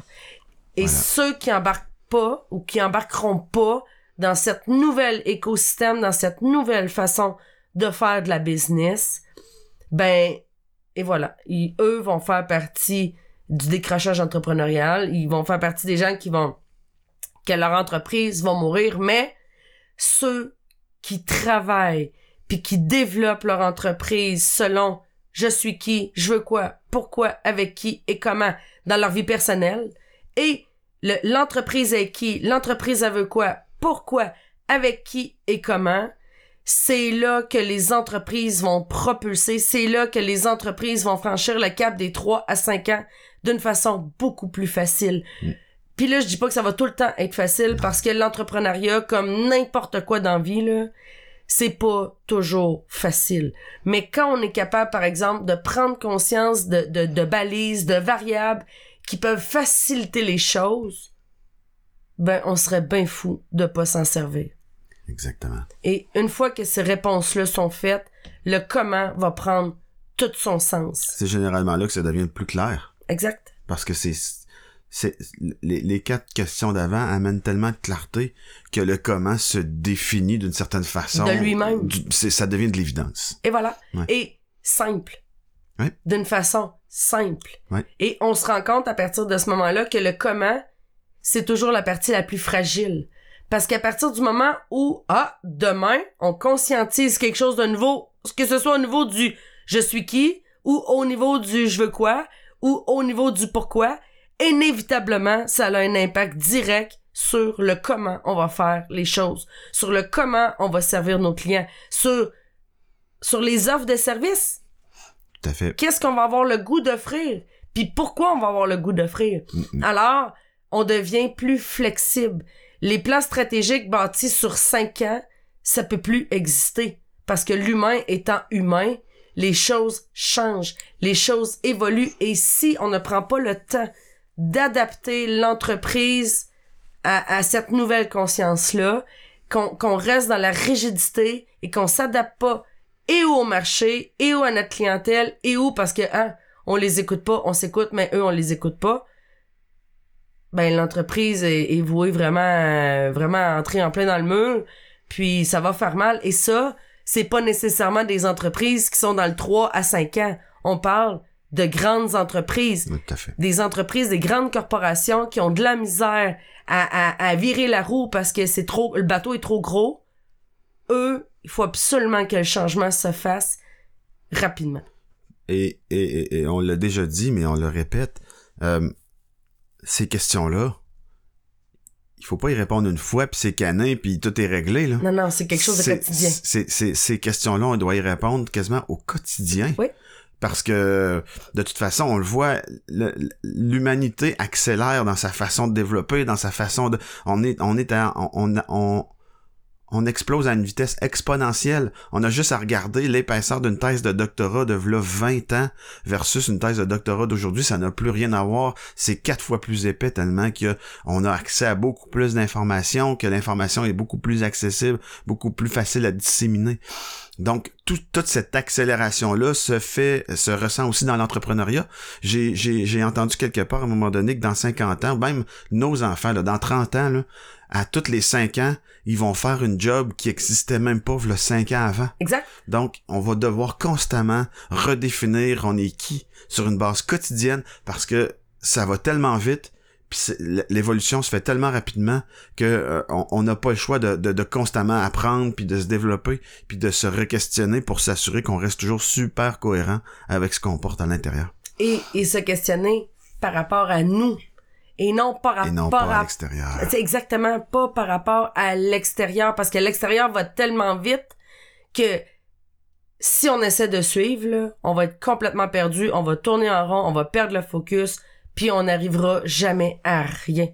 Et Voilà. ceux qui embarquent pas ou qui embarqueront pas dans cette nouvelle écosystème, dans cette nouvelle façon de faire de la business, ben et voilà, ils, eux vont faire partie du décrochage entrepreneurial, ils vont faire partie des gens qui vont que leur entreprise va mourir, mais ceux qui travaillent puis qui développent leur entreprise selon je suis qui, je veux quoi, pourquoi, avec qui et comment dans leur vie personnelle. Et le- l'entreprise est qui, l'entreprise elle veut quoi, pourquoi, avec qui et comment, c'est là que les entreprises vont propulser, c'est là que les entreprises vont franchir le cap des 3 à 5 ans d'une façon beaucoup plus facile. Puis là, je dis pas que ça va tout le temps être facile parce que l'entrepreneuriat, comme n'importe quoi dans la vie, là, c'est pas toujours facile. Mais quand on est capable, par exemple, de prendre conscience de, de, de balises, de variables qui peuvent faciliter les choses, ben, on serait bien fou de pas s'en servir. Exactement. Et une fois que ces réponses-là sont faites, le comment va prendre tout son sens. C'est généralement là que ça devient le plus clair. Exact. Parce que c'est, c'est, les, les quatre questions d'avant amènent tellement de clarté que le comment se définit d'une certaine façon. De lui-même. Ça devient de l'évidence. Et voilà. Ouais. Et simple. Ouais. D'une façon simple. Ouais. Et on se rend compte à partir de ce moment-là que le comment, c'est toujours la partie la plus fragile. Parce qu'à partir du moment où, ah, demain, on conscientise quelque chose de nouveau, que ce soit au niveau du je suis qui, ou au niveau du je veux quoi, ou au niveau du pourquoi, inévitablement, ça a un impact direct sur le comment on va faire les choses, sur le comment on va servir nos clients, sur, sur les offres de services. Tout à fait. Qu'est-ce qu'on va avoir le goût d'offrir? Puis pourquoi on va avoir le goût d'offrir? Mm-mm. Alors, on devient plus flexible. Les plans stratégiques bâtis sur cinq ans, ça peut plus exister. Parce que l'humain étant humain, les choses changent, les choses évoluent. Et si on ne prend pas le temps d'adapter l'entreprise à, cette nouvelle conscience-là, qu'on qu'on reste dans la rigidité et qu'on s'adapte pas et au marché, et au à notre clientèle, et où parce que, hein, on les écoute pas, on s'écoute, mais eux, on les écoute pas, ben, l'entreprise est, est vouée vraiment, euh, vraiment à entrer en plein dans le mur, puis ça va faire mal. Et ça, c'est pas nécessairement des entreprises qui sont dans le 3 à 5 ans. On parle de grandes entreprises Oui, tout à fait. des entreprises, des grandes corporations qui ont de la misère à, à, à virer la roue parce que c'est trop, le bateau est trop gros, eux, il faut absolument que le changement se fasse rapidement. Et, et, et- et on l'a déjà dit, mais on le répète, euh, ces questions-là, il faut pas y répondre une fois, puis c'est canin, puis tout est réglé, là. Non, non, c'est quelque chose de quotidien. c'est- c'est- ces questions-là, on doit y répondre quasiment au quotidien. Oui. Parce que, de toute façon, on le voit, l'humanité accélère dans sa façon de développer, dans sa façon de... On est, on est à, on, on, on, on explose à une vitesse exponentielle. On a juste à regarder l'épaisseur d'une thèse de doctorat de v'là 20 ans versus une thèse de doctorat d'aujourd'hui. Ça n'a plus rien à voir. C'est quatre fois plus épais tellement qu'on a accès à beaucoup plus d'informations, que l'information est beaucoup plus accessible, beaucoup plus facile à disséminer. Donc, tout, toute cette accélération-là se fait, se ressent aussi dans l'entrepreneuriat. J'ai, entendu quelque part à un moment donné que dans 50 ans, même nos enfants, là, dans 30 ans, à toutes les 5 ans, ils vont faire une job qui existait même pas le 5 ans avant. Exact. Donc, on va devoir constamment redéfinir on est qui sur une base quotidienne parce que ça va tellement vite l'évolution se fait tellement rapidement que euh, on- on n'a pas le choix de, de, de constamment apprendre puis de se développer puis de se re-questionner pour s'assurer qu'on reste toujours super cohérent avec ce qu'on porte à l'intérieur Et, et se questionner par rapport à nous. Et non par rapport et non pas à à l'extérieur. C'est exactement pas par rapport à l'extérieur, parce que l'extérieur va tellement vite que si on essaie de suivre, là, on va être complètement perdu, on va tourner en rond, on va perdre le focus, puis on n'arrivera jamais à rien.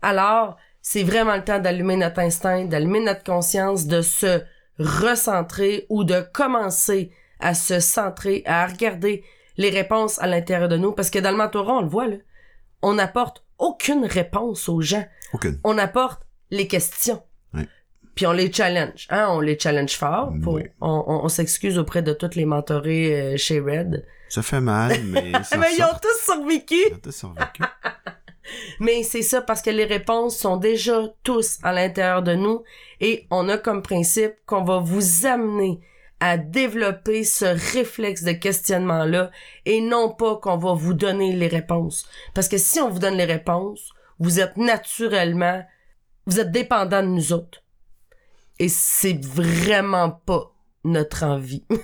Alors, c'est vraiment le temps d'allumer notre instinct, d'allumer notre conscience, de se recentrer ou de commencer à se centrer, à regarder les réponses à l'intérieur de nous, parce que dans le mentorat, on le voit, là, on n'apporte aucune réponse aux gens Aucune. on apporte les questions. Oui. Puis on les challenge, hein, on les challenge fort. Pour, Oui. On, on, on s'excuse auprès de toutes les mentorés euh, chez Red. Ça fait mal, mais *laughs* Mais ils ont tous survécu. Ils ont tous survécu. *laughs* Mais c'est ça parce que les réponses sont déjà tous à l'intérieur de nous et on a comme principe qu'on va vous amener à développer ce réflexe de questionnement-là et non pas qu'on va vous donner les réponses. Parce que si on vous donne les réponses, vous êtes naturellement, vous êtes dépendant de nous autres. Et c'est vraiment pas notre envie. *laughs*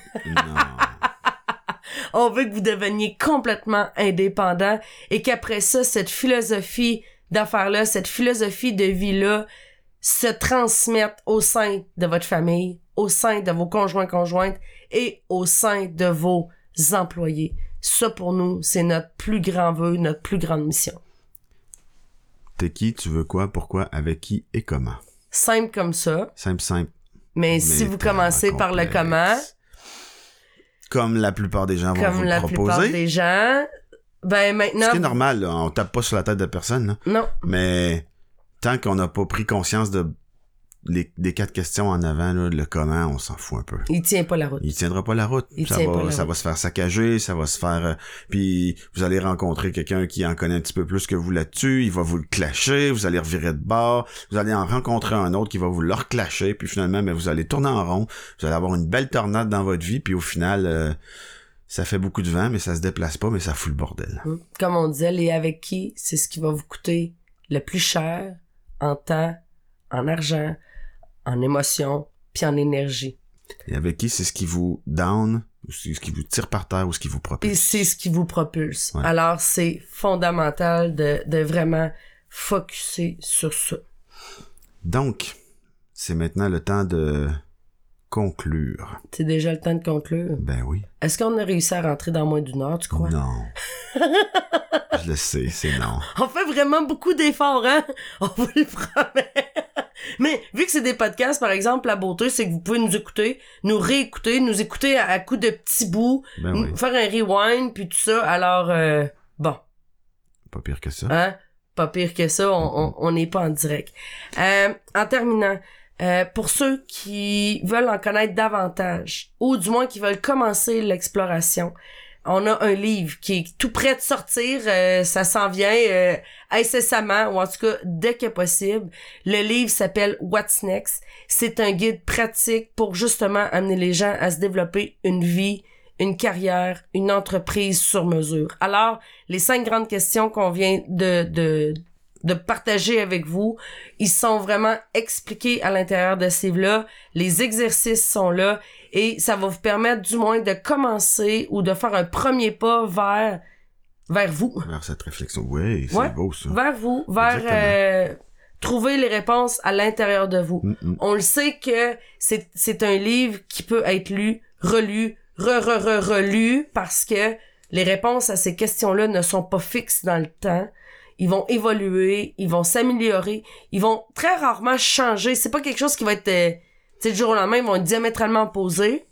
On veut que vous deveniez complètement indépendant et qu'après ça, cette philosophie d'affaires-là, cette philosophie de vie-là, se transmette au sein de votre famille, au sein de vos conjoints conjointes et au sein de vos employés. Ça, pour nous, c'est notre plus grand vœu, notre plus grande mission. T'es qui, tu veux quoi, pourquoi, avec qui et comment? Simple comme ça, Simple, simple. mais, si vous commencez par le comment, Comme la plupart des gens vont comme vous la le plupart proposer. des gens, ben maintenant... Ce qui est normal, là, on tape pas sur la tête de personne, là. Non, mais tant qu'on n'a pas pris conscience de les, des quatre questions en avant, là, le comment, on s'en fout un peu. il tient pas la route. Il tiendra pas la route. Il ça tient va, pas la ça route. va se faire saccager, ça va se faire. euh, puis vous allez rencontrer quelqu'un qui en connaît un petit peu plus que vous là-dessus. Il va vous le clasher, vous allez revirer de bord. Vous allez en rencontrer un autre qui va vous le reclasher. Puis finalement, mais vous allez tourner en rond. Vous allez avoir une belle tornade dans votre vie. Puis au final, euh, ça fait beaucoup de vent, mais ça se déplace pas, mais ça fout le bordel. Hum. Comme on disait, les avec qui, c'est ce qui va vous coûter le plus cher en temps, en argent, en émotion, puis en énergie. Et avec qui c'est ce qui vous down, ou c'est ce qui vous tire par terre, ou ce qui vous Et propulse? c'est ce qui vous propulse. Ouais. Alors, c'est fondamental de, de vraiment focuser sur ça. Donc, c'est maintenant le temps de conclure. C'est déjà le temps de conclure? Ben oui. Est-ce qu'on a réussi à rentrer dans moins d'une heure, tu crois? Non. *laughs* Je le sais, c'est non. On fait vraiment beaucoup d'efforts, hein? On vous le promet. Mais vu que c'est des podcasts, par exemple, la beauté, c'est que vous pouvez nous écouter, nous réécouter, nous écouter à, à coups de petits bouts, Ben oui. faire un rewind, puis tout ça. Alors, euh, bon, Pas pire que ça. hein? Pas pire que ça, on on- on n'est pas en direct. Euh, en terminant, euh, pour ceux qui veulent en connaître davantage, ou du moins qui veulent commencer l'exploration, on a un livre qui est tout prêt de sortir, euh, ça s'en vient euh, incessamment, ou en tout cas dès que possible. Le livre s'appelle What's Next? C'est un guide pratique pour justement amener les gens à se développer une vie, une carrière, une entreprise sur mesure. Alors, les cinq grandes questions qu'on vient de, de, de partager avec vous, ils sont vraiment expliqués à l'intérieur de ces livres-là. Les exercices sont là et ça va vous permettre du moins de commencer ou de faire un premier pas vers vers vous. Vers cette réflexion. Oui, c'est Ouais. beau ça. Vers vous, vers euh, trouver les réponses à l'intérieur de vous. Mm, mm. On le sait que c'est, c'est un livre qui peut être lu, relu, re, re, re, relu parce que les réponses à ces questions-là ne sont pas fixes dans le temps. Ils vont évoluer, ils vont s'améliorer, ils vont très rarement changer. C'est pas quelque chose qui va être, euh, sais, du jour au lendemain, ils vont être diamétralement opposés.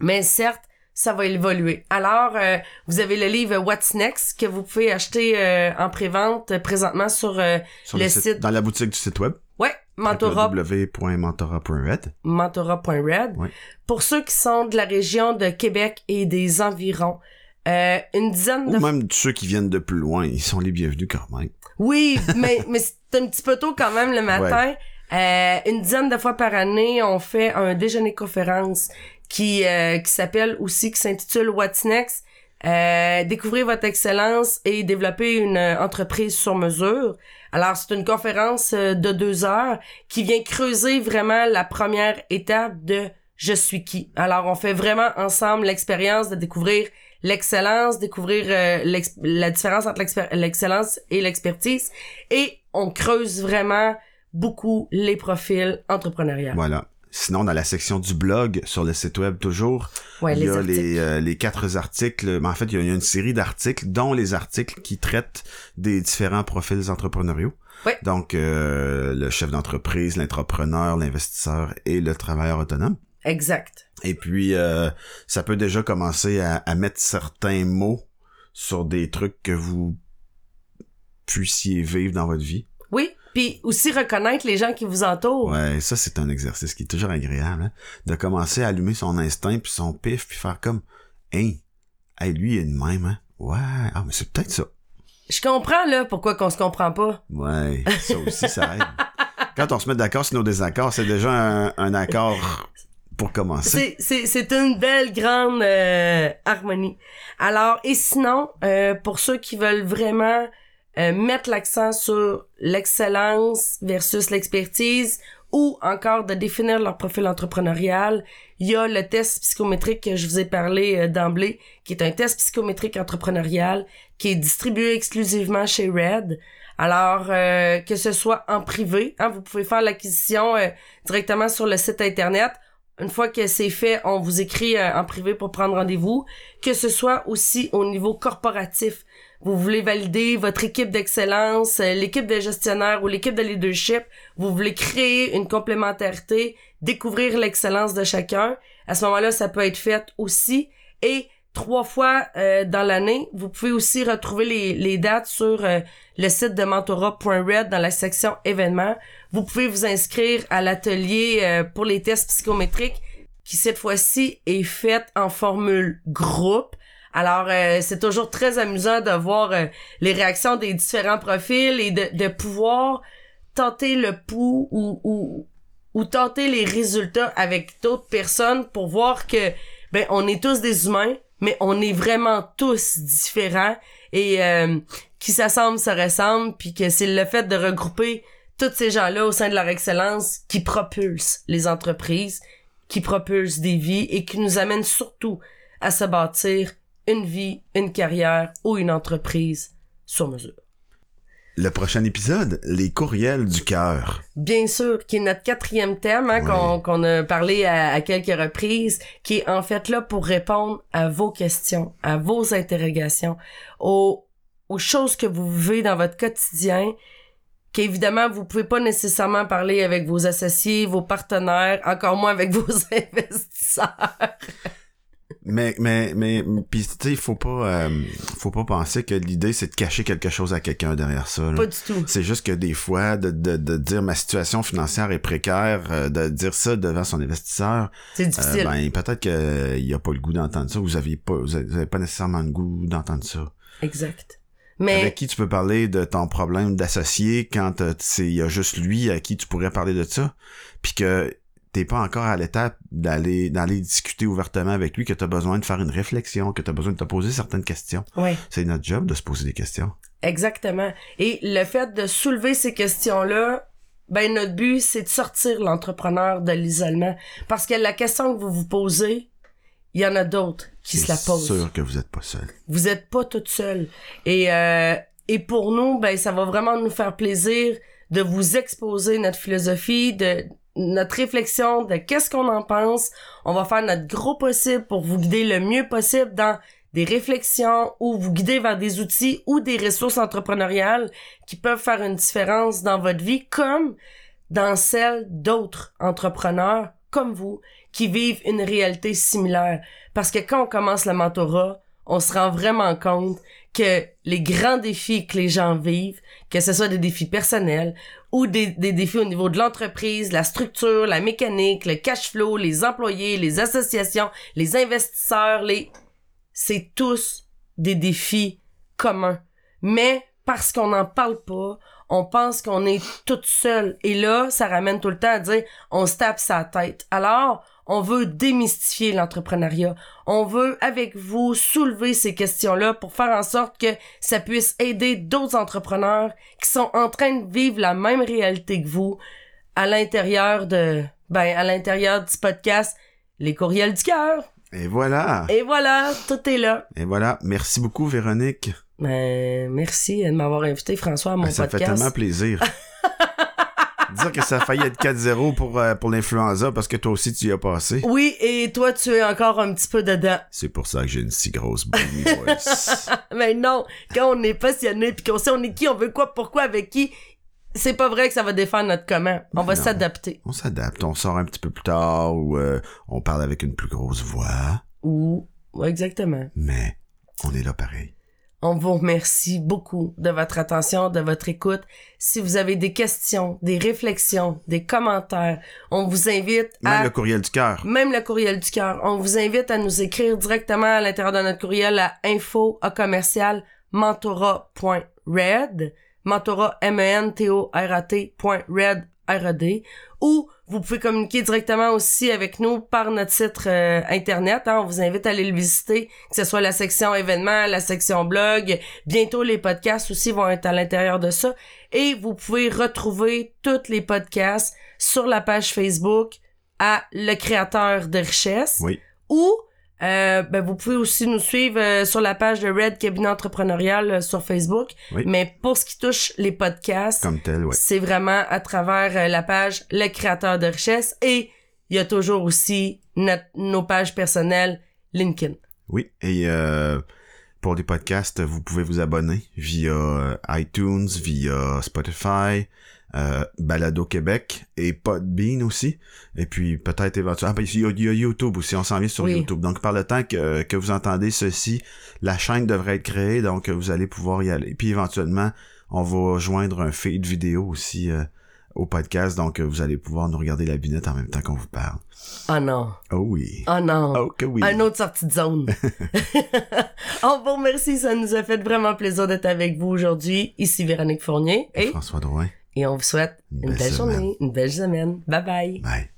Mais certes, ça va évoluer. Alors, euh, vous avez le livre What's Next que vous pouvez acheter euh, en prévente euh, présentement sur euh, Sur le le site- site, dans la boutique du site web. Ouais, mentorat www.mentorat.red. mentorat.red. Ouais. Pour ceux qui sont de la région de Québec et des environs, euh, une dizaine de Ou même ceux qui viennent de plus loin, ils sont les bienvenus quand même. Oui, mais, *laughs* mais c'est un petit peu tôt quand même le matin. Euh, une dizaine de fois par année, on fait un déjeuner conférence qui euh, qui s'appelle aussi, qui s'intitule What's Next. Euh, découvrir votre excellence et développer une euh, entreprise sur mesure. Alors, c'est une conférence euh, de deux heures qui vient creuser vraiment la première étape de je suis qui. Alors, on fait vraiment ensemble l'expérience de découvrir l'excellence, découvrir euh, la différence entre l'excellence et l'expertise et on creuse vraiment beaucoup les profils entrepreneuriaux. Voilà. Sinon, dans la section du blog, sur le site web toujours, Ouais, il y les a les, euh, les quatre articles. Mais en fait, il y a une série d'articles, dont les articles qui traitent des différents profils entrepreneuriaux. Ouais. Donc, euh, le chef d'entreprise, l'entrepreneur, l'investisseur et le travailleur autonome. Exact. Et puis, euh, ça peut déjà commencer à, à mettre certains mots sur des trucs que vous puissiez vivre dans votre vie. Oui, puis aussi reconnaître les gens qui vous entourent. Ouais, ça c'est un exercice qui est toujours agréable, hein, de commencer à allumer son instinct puis son pif puis faire comme, hein, hey, lui il est de même, hein. Ouais, ah mais c'est peut-être ça. Je comprends là pourquoi qu'on se comprend pas. Ouais, ça aussi ça aide. *laughs* Quand on se met d'accord sur nos désaccords, c'est déjà un, un accord pour commencer. C'est une belle grande euh, harmonie. Alors et sinon euh, pour ceux qui veulent vraiment euh, mettre l'accent sur l'excellence versus l'expertise ou encore de définir leur profil entrepreneurial, il y a le test psychométrique que je vous ai parlé euh, d'emblée, qui est un test psychométrique entrepreneurial qui est distribué exclusivement chez Red. Alors euh, que ce soit en privé, hein, vous pouvez faire l'acquisition euh, directement sur le site internet. Une fois que c'est fait, on vous écrit euh, en privé pour prendre rendez-vous. Que ce soit aussi au niveau corporatif. Vous voulez valider votre équipe d'excellence, euh, l'équipe de gestionnaire ou l'équipe de leadership. Vous voulez créer une complémentarité, découvrir l'excellence de chacun. À ce moment-là, ça peut être fait aussi. Et trois fois euh, dans l'année, vous pouvez aussi retrouver les, dates sur euh, le site de mentorat.red dans la section événements. Vous pouvez vous inscrire à l'atelier pour les tests psychométriques qui cette fois-ci est fait en formule groupe. Alors, euh, c'est toujours très amusant de voir euh, les réactions des différents profils et de, de pouvoir tenter le pouls ou, ou, ou tenter les résultats avec d'autres personnes pour voir que ben on est tous des humains, mais on est vraiment tous différents et euh, qui s'assemblent se ressemblent, puis que c'est le fait de regrouper tous ces gens-là au sein de leur excellence qui propulse les entreprises, qui propulse des vies et qui nous amène surtout à se bâtir une vie, une carrière ou une entreprise sur mesure. Le prochain épisode, les courriels du cœur. Bien sûr, qui est notre quatrième thème, hein, qu'on a parlé à, à quelques reprises, qui est en fait là pour répondre à vos questions, à vos interrogations, aux, aux choses que vous vivez dans votre quotidien, qu'évidemment, vous pouvez pas nécessairement parler avec vos associés, vos partenaires, encore moins avec *laughs* vos investisseurs. Mais, mais, mais, pis tu sais, il faut pas, euh, faut pas penser que l'idée c'est de cacher quelque chose à quelqu'un derrière ça. là. Pas du tout. C'est juste que des fois, de, de, de dire ma situation financière est précaire, euh, de dire ça devant son investisseur, C'est euh, difficile. ben peut-être qu'il a pas le goût d'entendre ça. Vous avez pas, vous avez pas nécessairement le goût d'entendre ça. exact. Mais Avec qui tu peux parler de ton problème d'associé quand euh, c'est il y a juste lui à qui tu pourrais parler de ça, puis que t'es pas encore à l'étape d'aller d'aller discuter ouvertement avec lui, que t'as besoin de faire une réflexion, que t'as besoin de te poser certaines questions. ouais. C'est notre job de se poser des questions. Exactement. Et le fait de soulever ces questions-là, ben notre but, c'est de sortir l'entrepreneur de l'isolement. Parce que la question que vous vous posez, il y en a d'autres qui se la C'est posent. sûr que vous êtes pas seul. Vous êtes pas toute seule. Et, euh, et pour nous, ben ça va vraiment nous faire plaisir de vous exposer notre philosophie, de notre réflexion, de qu'est-ce qu'on en pense. On va faire notre gros possible pour vous guider le mieux possible dans des réflexions ou vous guider vers des outils ou des ressources entrepreneuriales qui peuvent faire une différence dans votre vie comme dans celle d'autres entrepreneurs comme vous qui vivent une réalité similaire. Parce que quand on commence le mentorat, on se rend vraiment compte que les grands défis que les gens vivent, que ce soit des défis personnels ou des, des défis au niveau de l'entreprise, la structure, la mécanique, le cash flow, les employés, les associations, les investisseurs, les... C'est tous des défis communs. Mais parce qu'on n'en parle pas, on pense qu'on est toute seule. Et là, ça ramène tout le temps à dire, on se tape sa tête. Alors, on veut démystifier l'entrepreneuriat. On veut, avec vous, soulever ces questions-là pour faire en sorte que ça puisse aider d'autres entrepreneurs qui sont en train de vivre la même réalité que vous à l'intérieur de, ben, à l'intérieur du podcast Les courriels du cœur. Et voilà. Et voilà, tout est là. Et voilà. Merci beaucoup, Véronique. Ben, merci de m'avoir invité, François, à mon Ben, ça podcast. fait tellement plaisir. *laughs* Dire que ça a failli être 4-0 pour, euh, pour l'influenza parce que toi aussi tu y as passé. Oui, et toi, tu es encore un petit peu dedans. C'est pour ça que j'ai une si grosse booming voice. *laughs* Mais non, quand on est passionné puis qu'on sait on est qui, on veut quoi, pourquoi, avec qui, c'est pas vrai que ça va défendre notre comment. On va s'adapter. On s'adapte, on sort un petit peu plus tard ou euh, on parle avec une plus grosse voix, Ou, ouais, exactement. mais on est là pareil. On vous remercie beaucoup de votre attention, de votre écoute. Si vous avez des questions, des réflexions, des commentaires, on vous invite Même à... le courriel du cœur. Même le courriel du cœur. On vous invite à nous écrire directement à l'intérieur de notre courriel à info à commercial mentora.red, mentora m e n t o r a t point red r e d ou vous pouvez communiquer directement aussi avec nous par notre site euh, internet. hein. On vous invite à aller le visiter, que ce soit la section événements, la section blog. Bientôt, les podcasts aussi vont être à l'intérieur de ça. Et vous pouvez retrouver tous les podcasts sur la page Facebook à Le Créateur de Richesse. Oui. Ou euh, ben, vous pouvez aussi nous suivre euh, sur la page de Red Cabinet Entrepreneurial euh, sur Facebook. Oui. Mais pour ce qui touche les podcasts, Comme tel, ouais. c'est vraiment à travers euh, la page Le Créateur de Richesse. Et il y a toujours aussi notre, nos pages personnelles LinkedIn. Oui, et euh, pour les podcasts, vous pouvez vous abonner via iTunes, via Spotify, euh, Balado Québec et Podbean aussi. Et puis peut-être éventuellement, ah, ben, il y, a- il y a YouTube aussi, on s'en vient sur Oui. YouTube. Donc par le temps que, que vous entendez ceci, la chaîne devrait être créée, donc euh, vous allez pouvoir y aller. Puis éventuellement, on va joindre un feed vidéo aussi euh, au podcast, donc euh, vous allez pouvoir nous regarder la binette en même temps qu'on vous parle. Oh non. Oh oui. Oh non. Oh que oui. Un autre sortie de zone. *laughs* On vous remercie, ça nous a fait vraiment plaisir d'être avec vous aujourd'hui. Ici Véronique Fournier et, François Drouin. Et on vous souhaite Une une belle belle journée, une belle semaine. Bye bye. Bye.